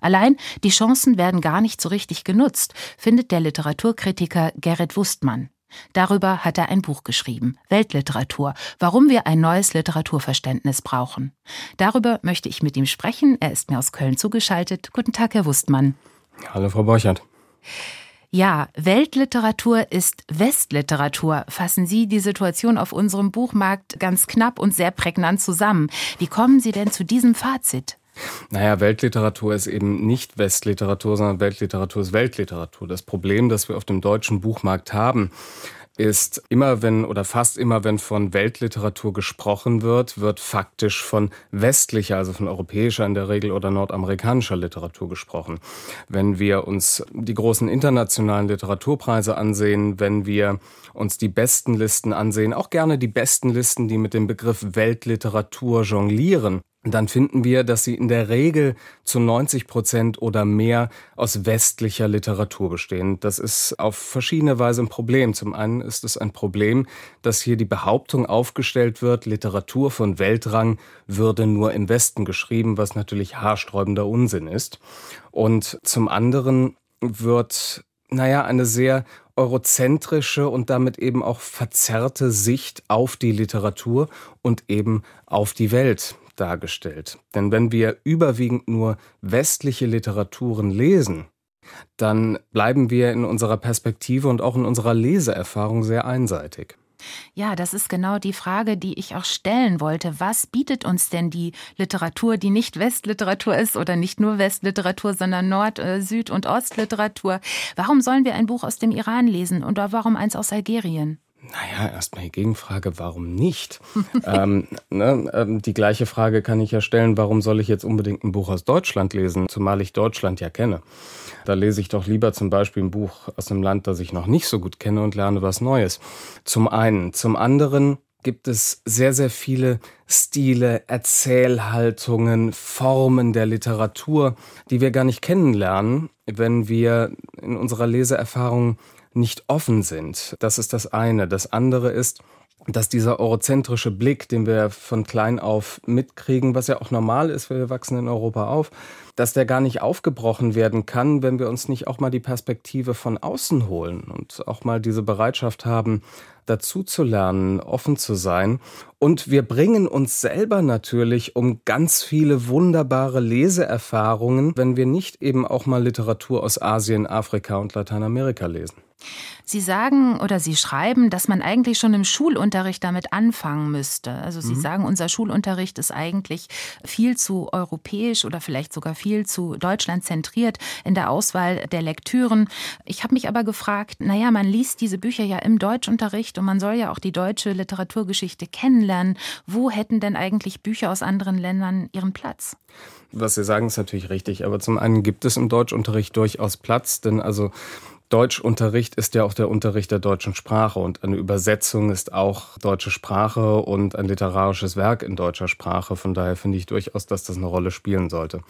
Allein die Chancen werden gar nicht so richtig genutzt, findet der Literaturkritiker Gerrit Wustmann. Darüber hat er ein Buch geschrieben, Weltliteratur, warum wir ein neues Literaturverständnis brauchen. Darüber möchte ich mit ihm sprechen. Er ist mir aus Köln zugeschaltet. Guten Tag, Herr Wustmann. Hallo, Frau Borchert. Ja, Weltliteratur ist Westliteratur. Fassen Sie die Situation auf unserem Buchmarkt ganz knapp und sehr prägnant zusammen. Wie kommen Sie denn zu diesem Fazit? Naja, Weltliteratur ist eben nicht Westliteratur, sondern Weltliteratur ist Weltliteratur. Das Problem, das wir auf dem deutschen Buchmarkt haben, ist immer wenn oder fast immer wenn von Weltliteratur gesprochen wird, wird faktisch von westlicher, also von europäischer in der Regel oder nordamerikanischer Literatur gesprochen. Wenn wir uns die großen internationalen Literaturpreise ansehen, wenn wir uns die besten Listen ansehen, auch gerne die besten Listen, die mit dem Begriff Weltliteratur jonglieren, dann finden wir, dass sie in der Regel zu 90 Prozent oder mehr aus westlicher Literatur bestehen. Das ist auf verschiedene Weise ein Problem. Zum einen ist es ein Problem, dass hier die Behauptung aufgestellt wird, Literatur von Weltrang würde nur im Westen geschrieben, was natürlich haarsträubender Unsinn ist. Und zum anderen wird, naja, eine sehr eurozentrische und damit eben auch verzerrte Sicht auf die Literatur und eben auf die Welt dargestellt. Denn wenn wir überwiegend nur westliche Literaturen lesen, dann bleiben wir in unserer Perspektive und auch in unserer Leseerfahrung sehr einseitig. Ja, das ist genau die Frage, die ich auch stellen wollte. Was bietet uns denn die Literatur, die nicht Westliteratur ist oder nicht nur Westliteratur, sondern Nord-, äh, Süd- und Ostliteratur? Warum sollen wir ein Buch aus dem Iran lesen oder warum eins aus Algerien? Naja, erstmal die Gegenfrage, warum nicht? (laughs) ähm, ne, ähm, die gleiche Frage kann ich ja stellen, warum soll ich jetzt unbedingt ein Buch aus Deutschland lesen, zumal ich Deutschland ja kenne. Da lese ich doch lieber zum Beispiel ein Buch aus einem Land, das ich noch nicht so gut kenne und lerne was Neues. Zum einen. Zum anderen gibt es sehr, sehr viele Stile, Erzählhaltungen, Formen der Literatur, die wir gar nicht kennenlernen, wenn wir in unserer Leseerfahrung nicht offen sind. Das ist das eine. Das andere ist, dass dieser eurozentrische Blick, den wir von klein auf mitkriegen, was ja auch normal ist, wir wachsen in Europa auf, dass der gar nicht aufgebrochen werden kann, wenn wir uns nicht auch mal die Perspektive von außen holen und auch mal diese Bereitschaft haben, dazu zu lernen, offen zu sein. Und wir bringen uns selber natürlich um ganz viele wunderbare Leseerfahrungen, wenn wir nicht eben auch mal Literatur aus Asien, Afrika und Lateinamerika lesen. Sie sagen oder Sie schreiben, dass man eigentlich schon im Schulunterricht damit anfangen müsste. Also Sie mhm. sagen, unser Schulunterricht ist eigentlich viel zu europäisch oder vielleicht sogar viel zu Deutschland zentriert in der Auswahl der Lektüren. Ich habe mich aber gefragt, naja, man liest diese Bücher ja im Deutschunterricht und man soll ja auch die deutsche Literaturgeschichte kennenlernen. Wo hätten denn eigentlich Bücher aus anderen Ländern ihren Platz? Was Sie sagen, ist natürlich richtig. Aber zum einen gibt es im Deutschunterricht durchaus Platz, denn also Deutschunterricht ist ja auch der Unterricht der deutschen Sprache und eine Übersetzung ist auch deutsche Sprache und ein literarisches Werk in deutscher Sprache. Von daher finde ich durchaus, dass das eine Rolle spielen sollte.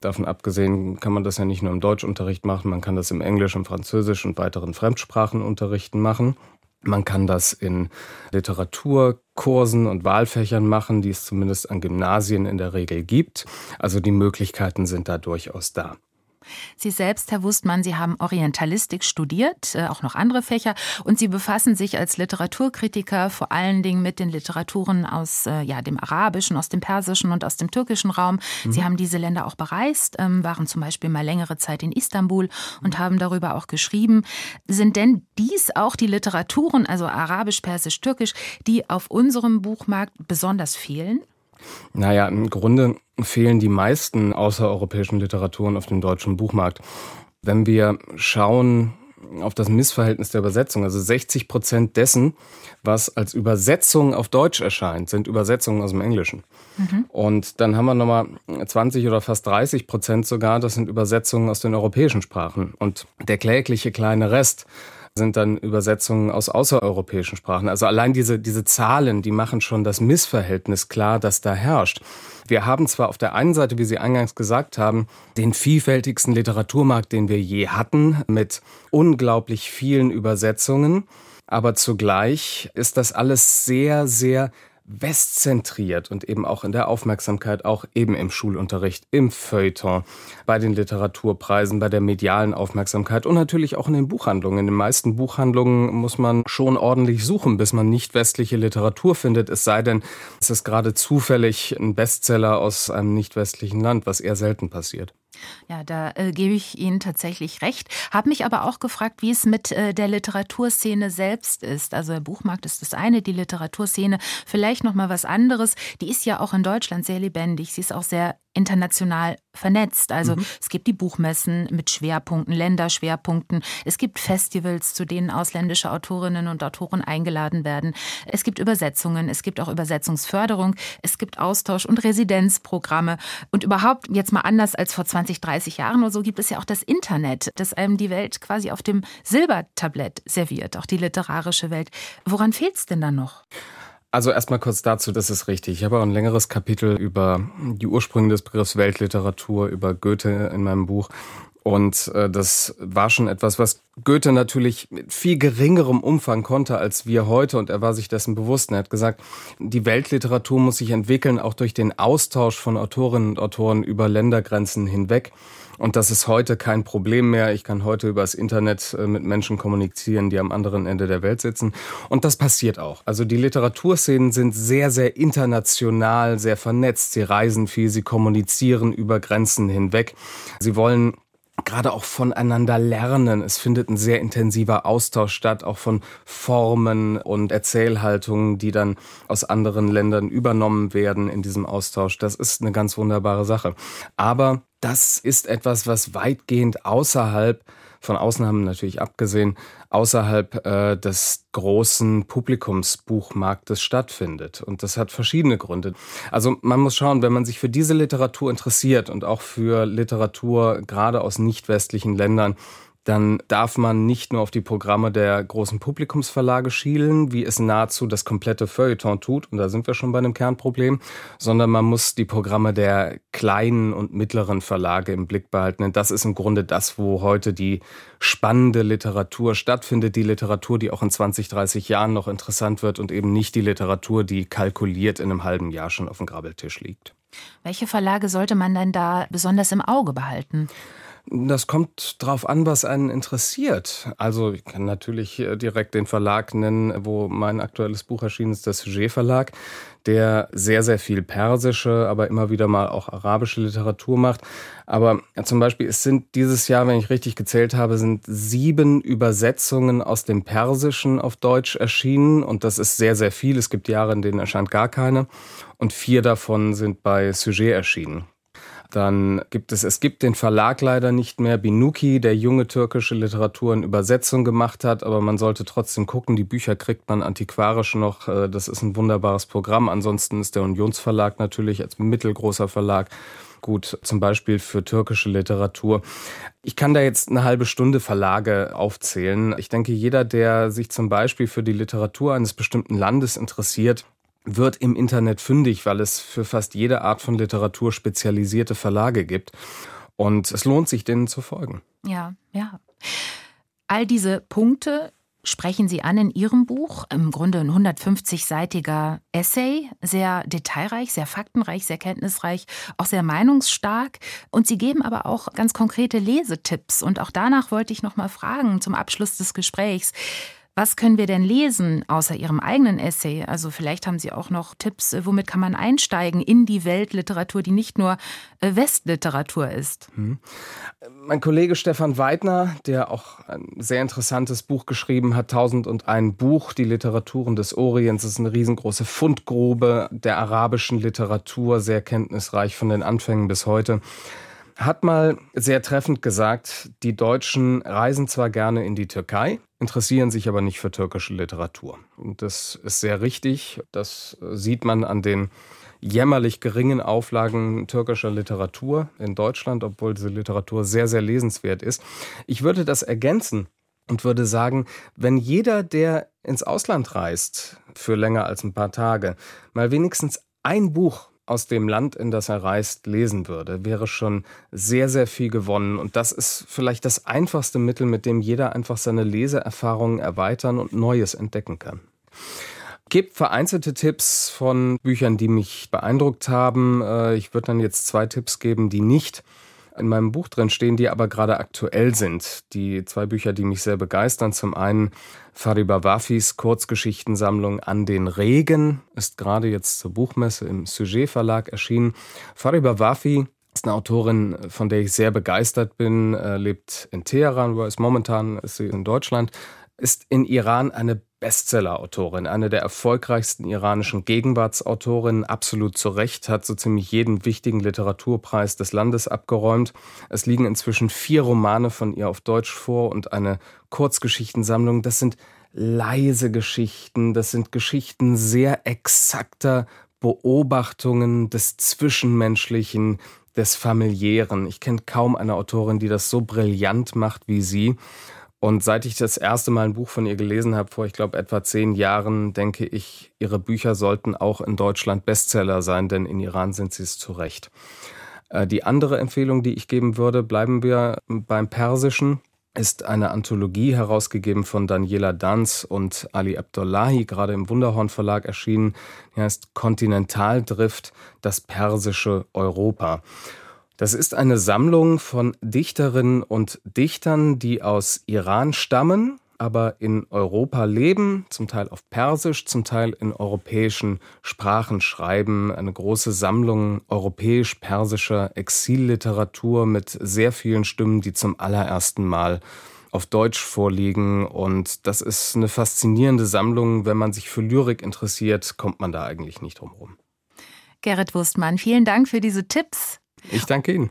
Davon abgesehen kann man das ja nicht nur im Deutschunterricht machen, man kann das im Englisch, im Französisch und weiteren Fremdsprachenunterrichten machen. Man kann das in Literaturkursen und Wahlfächern machen, die es zumindest an Gymnasien in der Regel gibt. Also die Möglichkeiten sind da durchaus da. Sie selbst, Herr Wustmann, Sie haben Orientalistik studiert, äh, auch noch andere Fächer, und Sie befassen sich als Literaturkritiker vor allen Dingen mit den Literaturen aus äh, ja, dem arabischen, aus dem persischen und aus dem türkischen Raum. Mhm. Sie haben diese Länder auch bereist, ähm, waren zum Beispiel mal längere Zeit in Istanbul und haben darüber auch geschrieben. Sind denn dies auch die Literaturen, also arabisch, persisch, türkisch, die auf unserem Buchmarkt besonders fehlen? Naja, im Grunde fehlen die meisten außereuropäischen Literaturen auf dem deutschen Buchmarkt. Wenn wir schauen auf das Missverhältnis der Übersetzung, also 60 Prozent dessen, was als Übersetzung auf Deutsch erscheint, sind Übersetzungen aus dem Englischen. Mhm. Und dann haben wir nochmal 20 oder fast 30 Prozent sogar, das sind Übersetzungen aus den europäischen Sprachen. Und der klägliche kleine Rest, sind dann Übersetzungen aus außereuropäischen Sprachen. Also allein diese, diese Zahlen, die machen schon das Missverhältnis klar, das da herrscht. Wir haben zwar auf der einen Seite, wie Sie eingangs gesagt haben, den vielfältigsten Literaturmarkt, den wir je hatten, mit unglaublich vielen Übersetzungen, aber zugleich ist das alles sehr, sehr westzentriert und eben auch in der Aufmerksamkeit, auch eben im Schulunterricht, im Feuilleton, bei den Literaturpreisen, bei der medialen Aufmerksamkeit und natürlich auch in den Buchhandlungen. In den meisten Buchhandlungen muss man schon ordentlich suchen, bis man nicht westliche Literatur findet, es sei denn, es ist gerade zufällig ein Bestseller aus einem nicht westlichen Land, was eher selten passiert. Ja, da äh, gebe ich Ihnen tatsächlich recht. Habe mich aber auch gefragt, wie es mit äh, der Literaturszene selbst ist. Also der Buchmarkt ist das eine, die Literaturszene vielleicht noch mal was anderes. Die ist ja auch in Deutschland sehr lebendig. Sie ist auch sehr international vernetzt. Also mhm. es gibt die Buchmessen mit Schwerpunkten, Länderschwerpunkten. Es gibt Festivals, zu denen ausländische Autorinnen und Autoren eingeladen werden. Es gibt Übersetzungen, es gibt auch Übersetzungsförderung, es gibt Austausch- und Residenzprogramme. Und überhaupt, jetzt mal anders als vor 20, 30 Jahren oder so, gibt es ja auch das Internet, das einem die Welt quasi auf dem Silbertablett serviert, auch die literarische Welt. Woran fehlt es denn da noch? Also erstmal kurz dazu, das ist richtig. Ich habe auch ein längeres Kapitel über die Ursprünge des Begriffs Weltliteratur, über Goethe in meinem Buch. Und äh, das war schon etwas, was Goethe natürlich mit viel geringerem Umfang konnte als wir heute. Und er war sich dessen bewusst. Und er hat gesagt, die Weltliteratur muss sich entwickeln, auch durch den Austausch von Autorinnen und Autoren über Ländergrenzen hinweg. Und das ist heute kein Problem mehr. Ich kann heute übers Internet äh, mit Menschen kommunizieren, die am anderen Ende der Welt sitzen. Und das passiert auch. Also die Literaturszenen sind sehr, sehr international, sehr vernetzt. Sie reisen viel, sie kommunizieren über Grenzen hinweg. Sie wollen gerade auch voneinander lernen. Es findet ein sehr intensiver Austausch statt, auch von Formen und Erzählhaltungen, die dann aus anderen Ländern übernommen werden in diesem Austausch. Das ist eine ganz wunderbare Sache. Aber das ist etwas, was weitgehend außerhalb von Ausnahmen natürlich abgesehen, außerhalb äh, des großen Publikumsbuchmarktes stattfindet. Und das hat verschiedene Gründe. Also man muss schauen, wenn man sich für diese Literatur interessiert und auch für Literatur gerade aus nicht westlichen Ländern, dann darf man nicht nur auf die Programme der großen Publikumsverlage schielen, wie es nahezu das komplette Feuilleton tut, und da sind wir schon bei einem Kernproblem, sondern man muss die Programme der kleinen und mittleren Verlage im Blick behalten. Denn das ist im Grunde das, wo heute die spannende Literatur stattfindet, die Literatur, die auch in 20, 30 Jahren noch interessant wird und eben nicht die Literatur, die kalkuliert in einem halben Jahr schon auf dem Grabbeltisch liegt. Welche Verlage sollte man denn da besonders im Auge behalten? Das kommt drauf an, was einen interessiert. Also ich kann natürlich äh, direkt den Verlag nennen, wo mein aktuelles Buch erschienen ist, der Sujet Verlag, der sehr, sehr viel persische, aber immer wieder mal auch arabische Literatur macht. Aber zum Beispiel, es sind dieses Jahr, wenn ich richtig gezählt habe, sind sieben Übersetzungen aus dem Persischen auf Deutsch erschienen. Und das ist sehr, sehr viel. Es gibt Jahre, in denen erscheint gar keine. Und vier davon sind bei Sujet erschienen. Dann gibt es, es gibt den Verlag leider nicht mehr, Binuki, der junge türkische Literatur in Übersetzung gemacht hat, aber man sollte trotzdem gucken, die Bücher kriegt man antiquarisch noch, äh, das ist ein wunderbares Programm. Ansonsten ist der Unionsverlag natürlich als mittelgroßer Verlag gut, zum Beispiel für türkische Literatur. Ich kann da jetzt eine halbe Stunde Verlage aufzählen. Ich denke, jeder, der sich zum Beispiel für die Literatur eines bestimmten Landes interessiert, wird im Internet fündig, weil es für fast jede Art von Literatur spezialisierte Verlage gibt. Und es lohnt sich, denen zu folgen. Ja, ja. All diese Punkte sprechen Sie an in Ihrem Buch. Im Grunde ein 150-seitiger Essay, sehr detailreich, sehr faktenreich, sehr kenntnisreich, auch sehr meinungsstark. Und Sie geben aber auch ganz konkrete Lesetipps. Und auch danach wollte ich noch mal fragen zum Abschluss des Gesprächs. Was können wir denn lesen außer Ihrem eigenen Essay? Also vielleicht haben Sie auch noch Tipps, äh, womit kann man einsteigen in die Weltliteratur, die nicht nur äh, Westliteratur ist. Hm. Mein Kollege Stefan Weidner, der auch ein sehr interessantes Buch geschrieben hat, Tausend und ein Buch, die Literaturen des Orients, ist eine riesengroße Fundgrube der arabischen Literatur, sehr kenntnisreich von den Anfängen bis heute hat mal sehr treffend gesagt, die Deutschen reisen zwar gerne in die Türkei, interessieren sich aber nicht für türkische Literatur. Und das ist sehr richtig. Das sieht man an den jämmerlich geringen Auflagen türkischer Literatur in Deutschland, obwohl diese Literatur sehr, sehr lesenswert ist. Ich würde das ergänzen und würde sagen, wenn jeder, der ins Ausland reist für länger als ein paar Tage, mal wenigstens ein Buch aus dem Land, in das er reist, lesen würde, wäre schon sehr, sehr viel gewonnen. Und das ist vielleicht das einfachste Mittel, mit dem jeder einfach seine Leseerfahrungen erweitern und Neues entdecken kann. Gibt vereinzelte Tipps von Büchern, die mich beeindruckt haben. Äh, ich würde dann jetzt zwei Tipps geben, die nicht in meinem Buch drin stehen, die aber gerade aktuell sind. Die zwei Bücher, die mich sehr begeistern. Zum einen Fariba Wafis Kurzgeschichtensammlung An den Regen ist gerade jetzt zur Buchmesse im Sujet Verlag erschienen. Fariba Wafi ist eine Autorin, von der ich sehr begeistert bin, lebt in Teheran, wo ist momentan ist sie in Deutschland, ist in Iran eine Bestseller-Autorin, eine der erfolgreichsten iranischen Gegenwartsautorinnen, absolut zu Recht, hat so ziemlich jeden wichtigen Literaturpreis des Landes abgeräumt. Es liegen inzwischen vier Romane von ihr auf Deutsch vor und eine Kurzgeschichtensammlung. Das sind leise Geschichten, das sind Geschichten sehr exakter Beobachtungen des Zwischenmenschlichen, des Familiären. Ich kenne kaum eine Autorin, die das so brillant macht wie sie. Und seit ich das erste Mal ein Buch von ihr gelesen habe, vor ich glaube etwa zehn Jahren, denke ich, ihre Bücher sollten auch in Deutschland Bestseller sein, denn in Iran sind sie es zu Recht. Äh, die andere Empfehlung, die ich geben würde, bleiben wir beim Persischen, ist eine Anthologie herausgegeben von Daniela Danz und Ali Abdullahi, gerade im Wunderhorn Verlag erschienen. Die heißt Kontinentaldrift, das persische Europa. Das ist eine Sammlung von Dichterinnen und Dichtern, die aus Iran stammen, aber in Europa leben, zum Teil auf Persisch, zum Teil in europäischen Sprachen schreiben. Eine große Sammlung europäisch-persischer Exilliteratur mit sehr vielen Stimmen, die zum allerersten Mal auf Deutsch vorliegen. Und das ist eine faszinierende Sammlung. Wenn man sich für Lyrik interessiert, kommt man da eigentlich nicht drum rum. Gerrit Wurstmann, vielen Dank für diese Tipps. Ich danke Ihnen.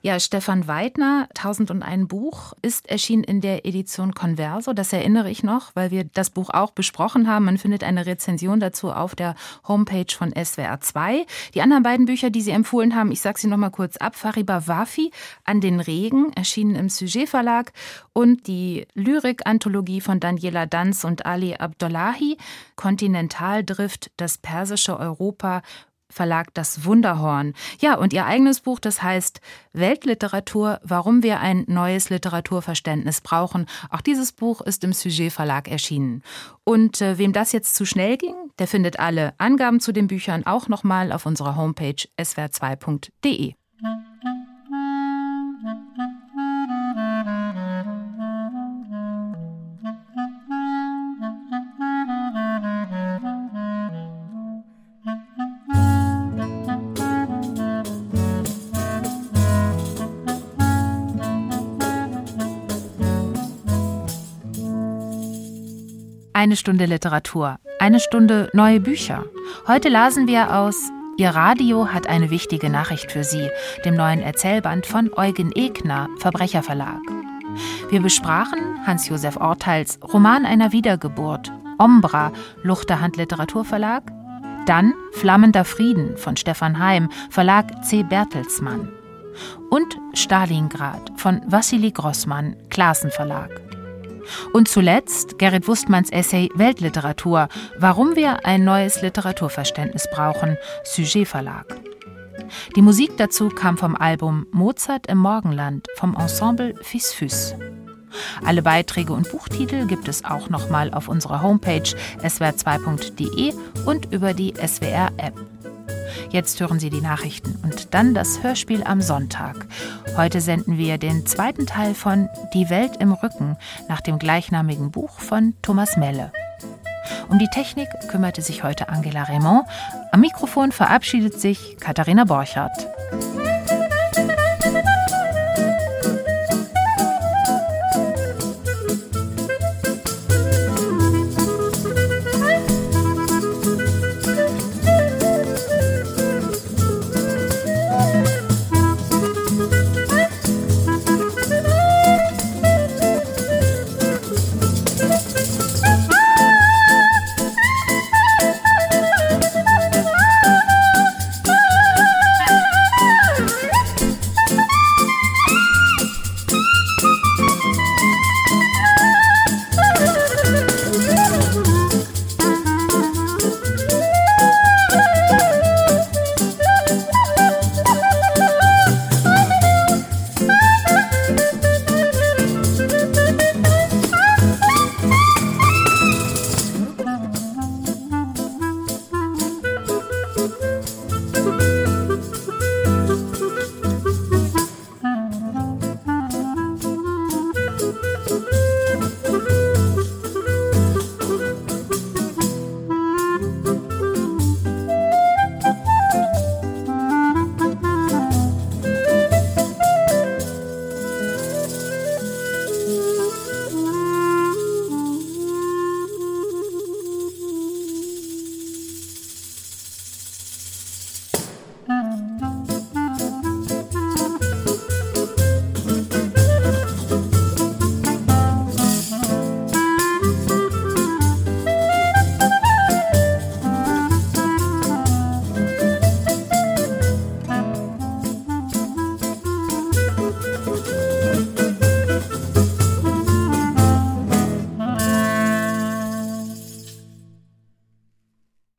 Ja, Stefan Weidner, 1001 Buch, ist erschienen in der Edition Converso. Das erinnere ich noch, weil wir das Buch auch besprochen haben. Man findet eine Rezension dazu auf der Homepage von SWR 2. Die anderen beiden Bücher, die Sie empfohlen haben, ich sage sie noch mal kurz ab. Fariba Wafi, An den Regen, erschienen im Sujet Verlag. Und die Lyrik-Anthologie von Daniela Danz und Ali Abdullahi, Kontinentaldrift, das persische Europa Verlag Das Wunderhorn. Ja, und ihr eigenes Buch, das heißt Weltliteratur, warum wir ein neues Literaturverständnis brauchen. Auch dieses Buch ist im Sujet Verlag erschienen. Und äh, wem das jetzt zu schnell ging, der findet alle Angaben zu den Büchern auch nochmal auf unserer Homepage swr2.de. Eine Stunde Literatur, eine Stunde neue Bücher. Heute lasen wir aus Ihr Radio hat eine wichtige Nachricht für Sie, dem neuen Erzählband von Eugen Egner, Verbrecherverlag. Wir besprachen Hans-Josef Orteils Roman einer Wiedergeburt, Ombra, Luchterhand Literaturverlag, dann Flammender Frieden von Stefan Heim, Verlag C. Bertelsmann und Stalingrad von Wassili Grossmann, Klassen Verlag. Und zuletzt Gerrit Wustmanns Essay Weltliteratur, warum wir ein neues Literaturverständnis brauchen, Sujet Verlag. Die Musik dazu kam vom Album Mozart im Morgenland vom Ensemble Fis Fus. Alle Beiträge und Buchtitel gibt es auch nochmal auf unserer Homepage swr2.de und über die SWR-App. Jetzt hören Sie die Nachrichten und dann das Hörspiel am Sonntag. Heute senden wir den zweiten Teil von Die Welt im Rücken nach dem gleichnamigen Buch von Thomas Melle. Um die Technik kümmerte sich heute Angela Raymond. Am Mikrofon verabschiedet sich Katharina Borchardt.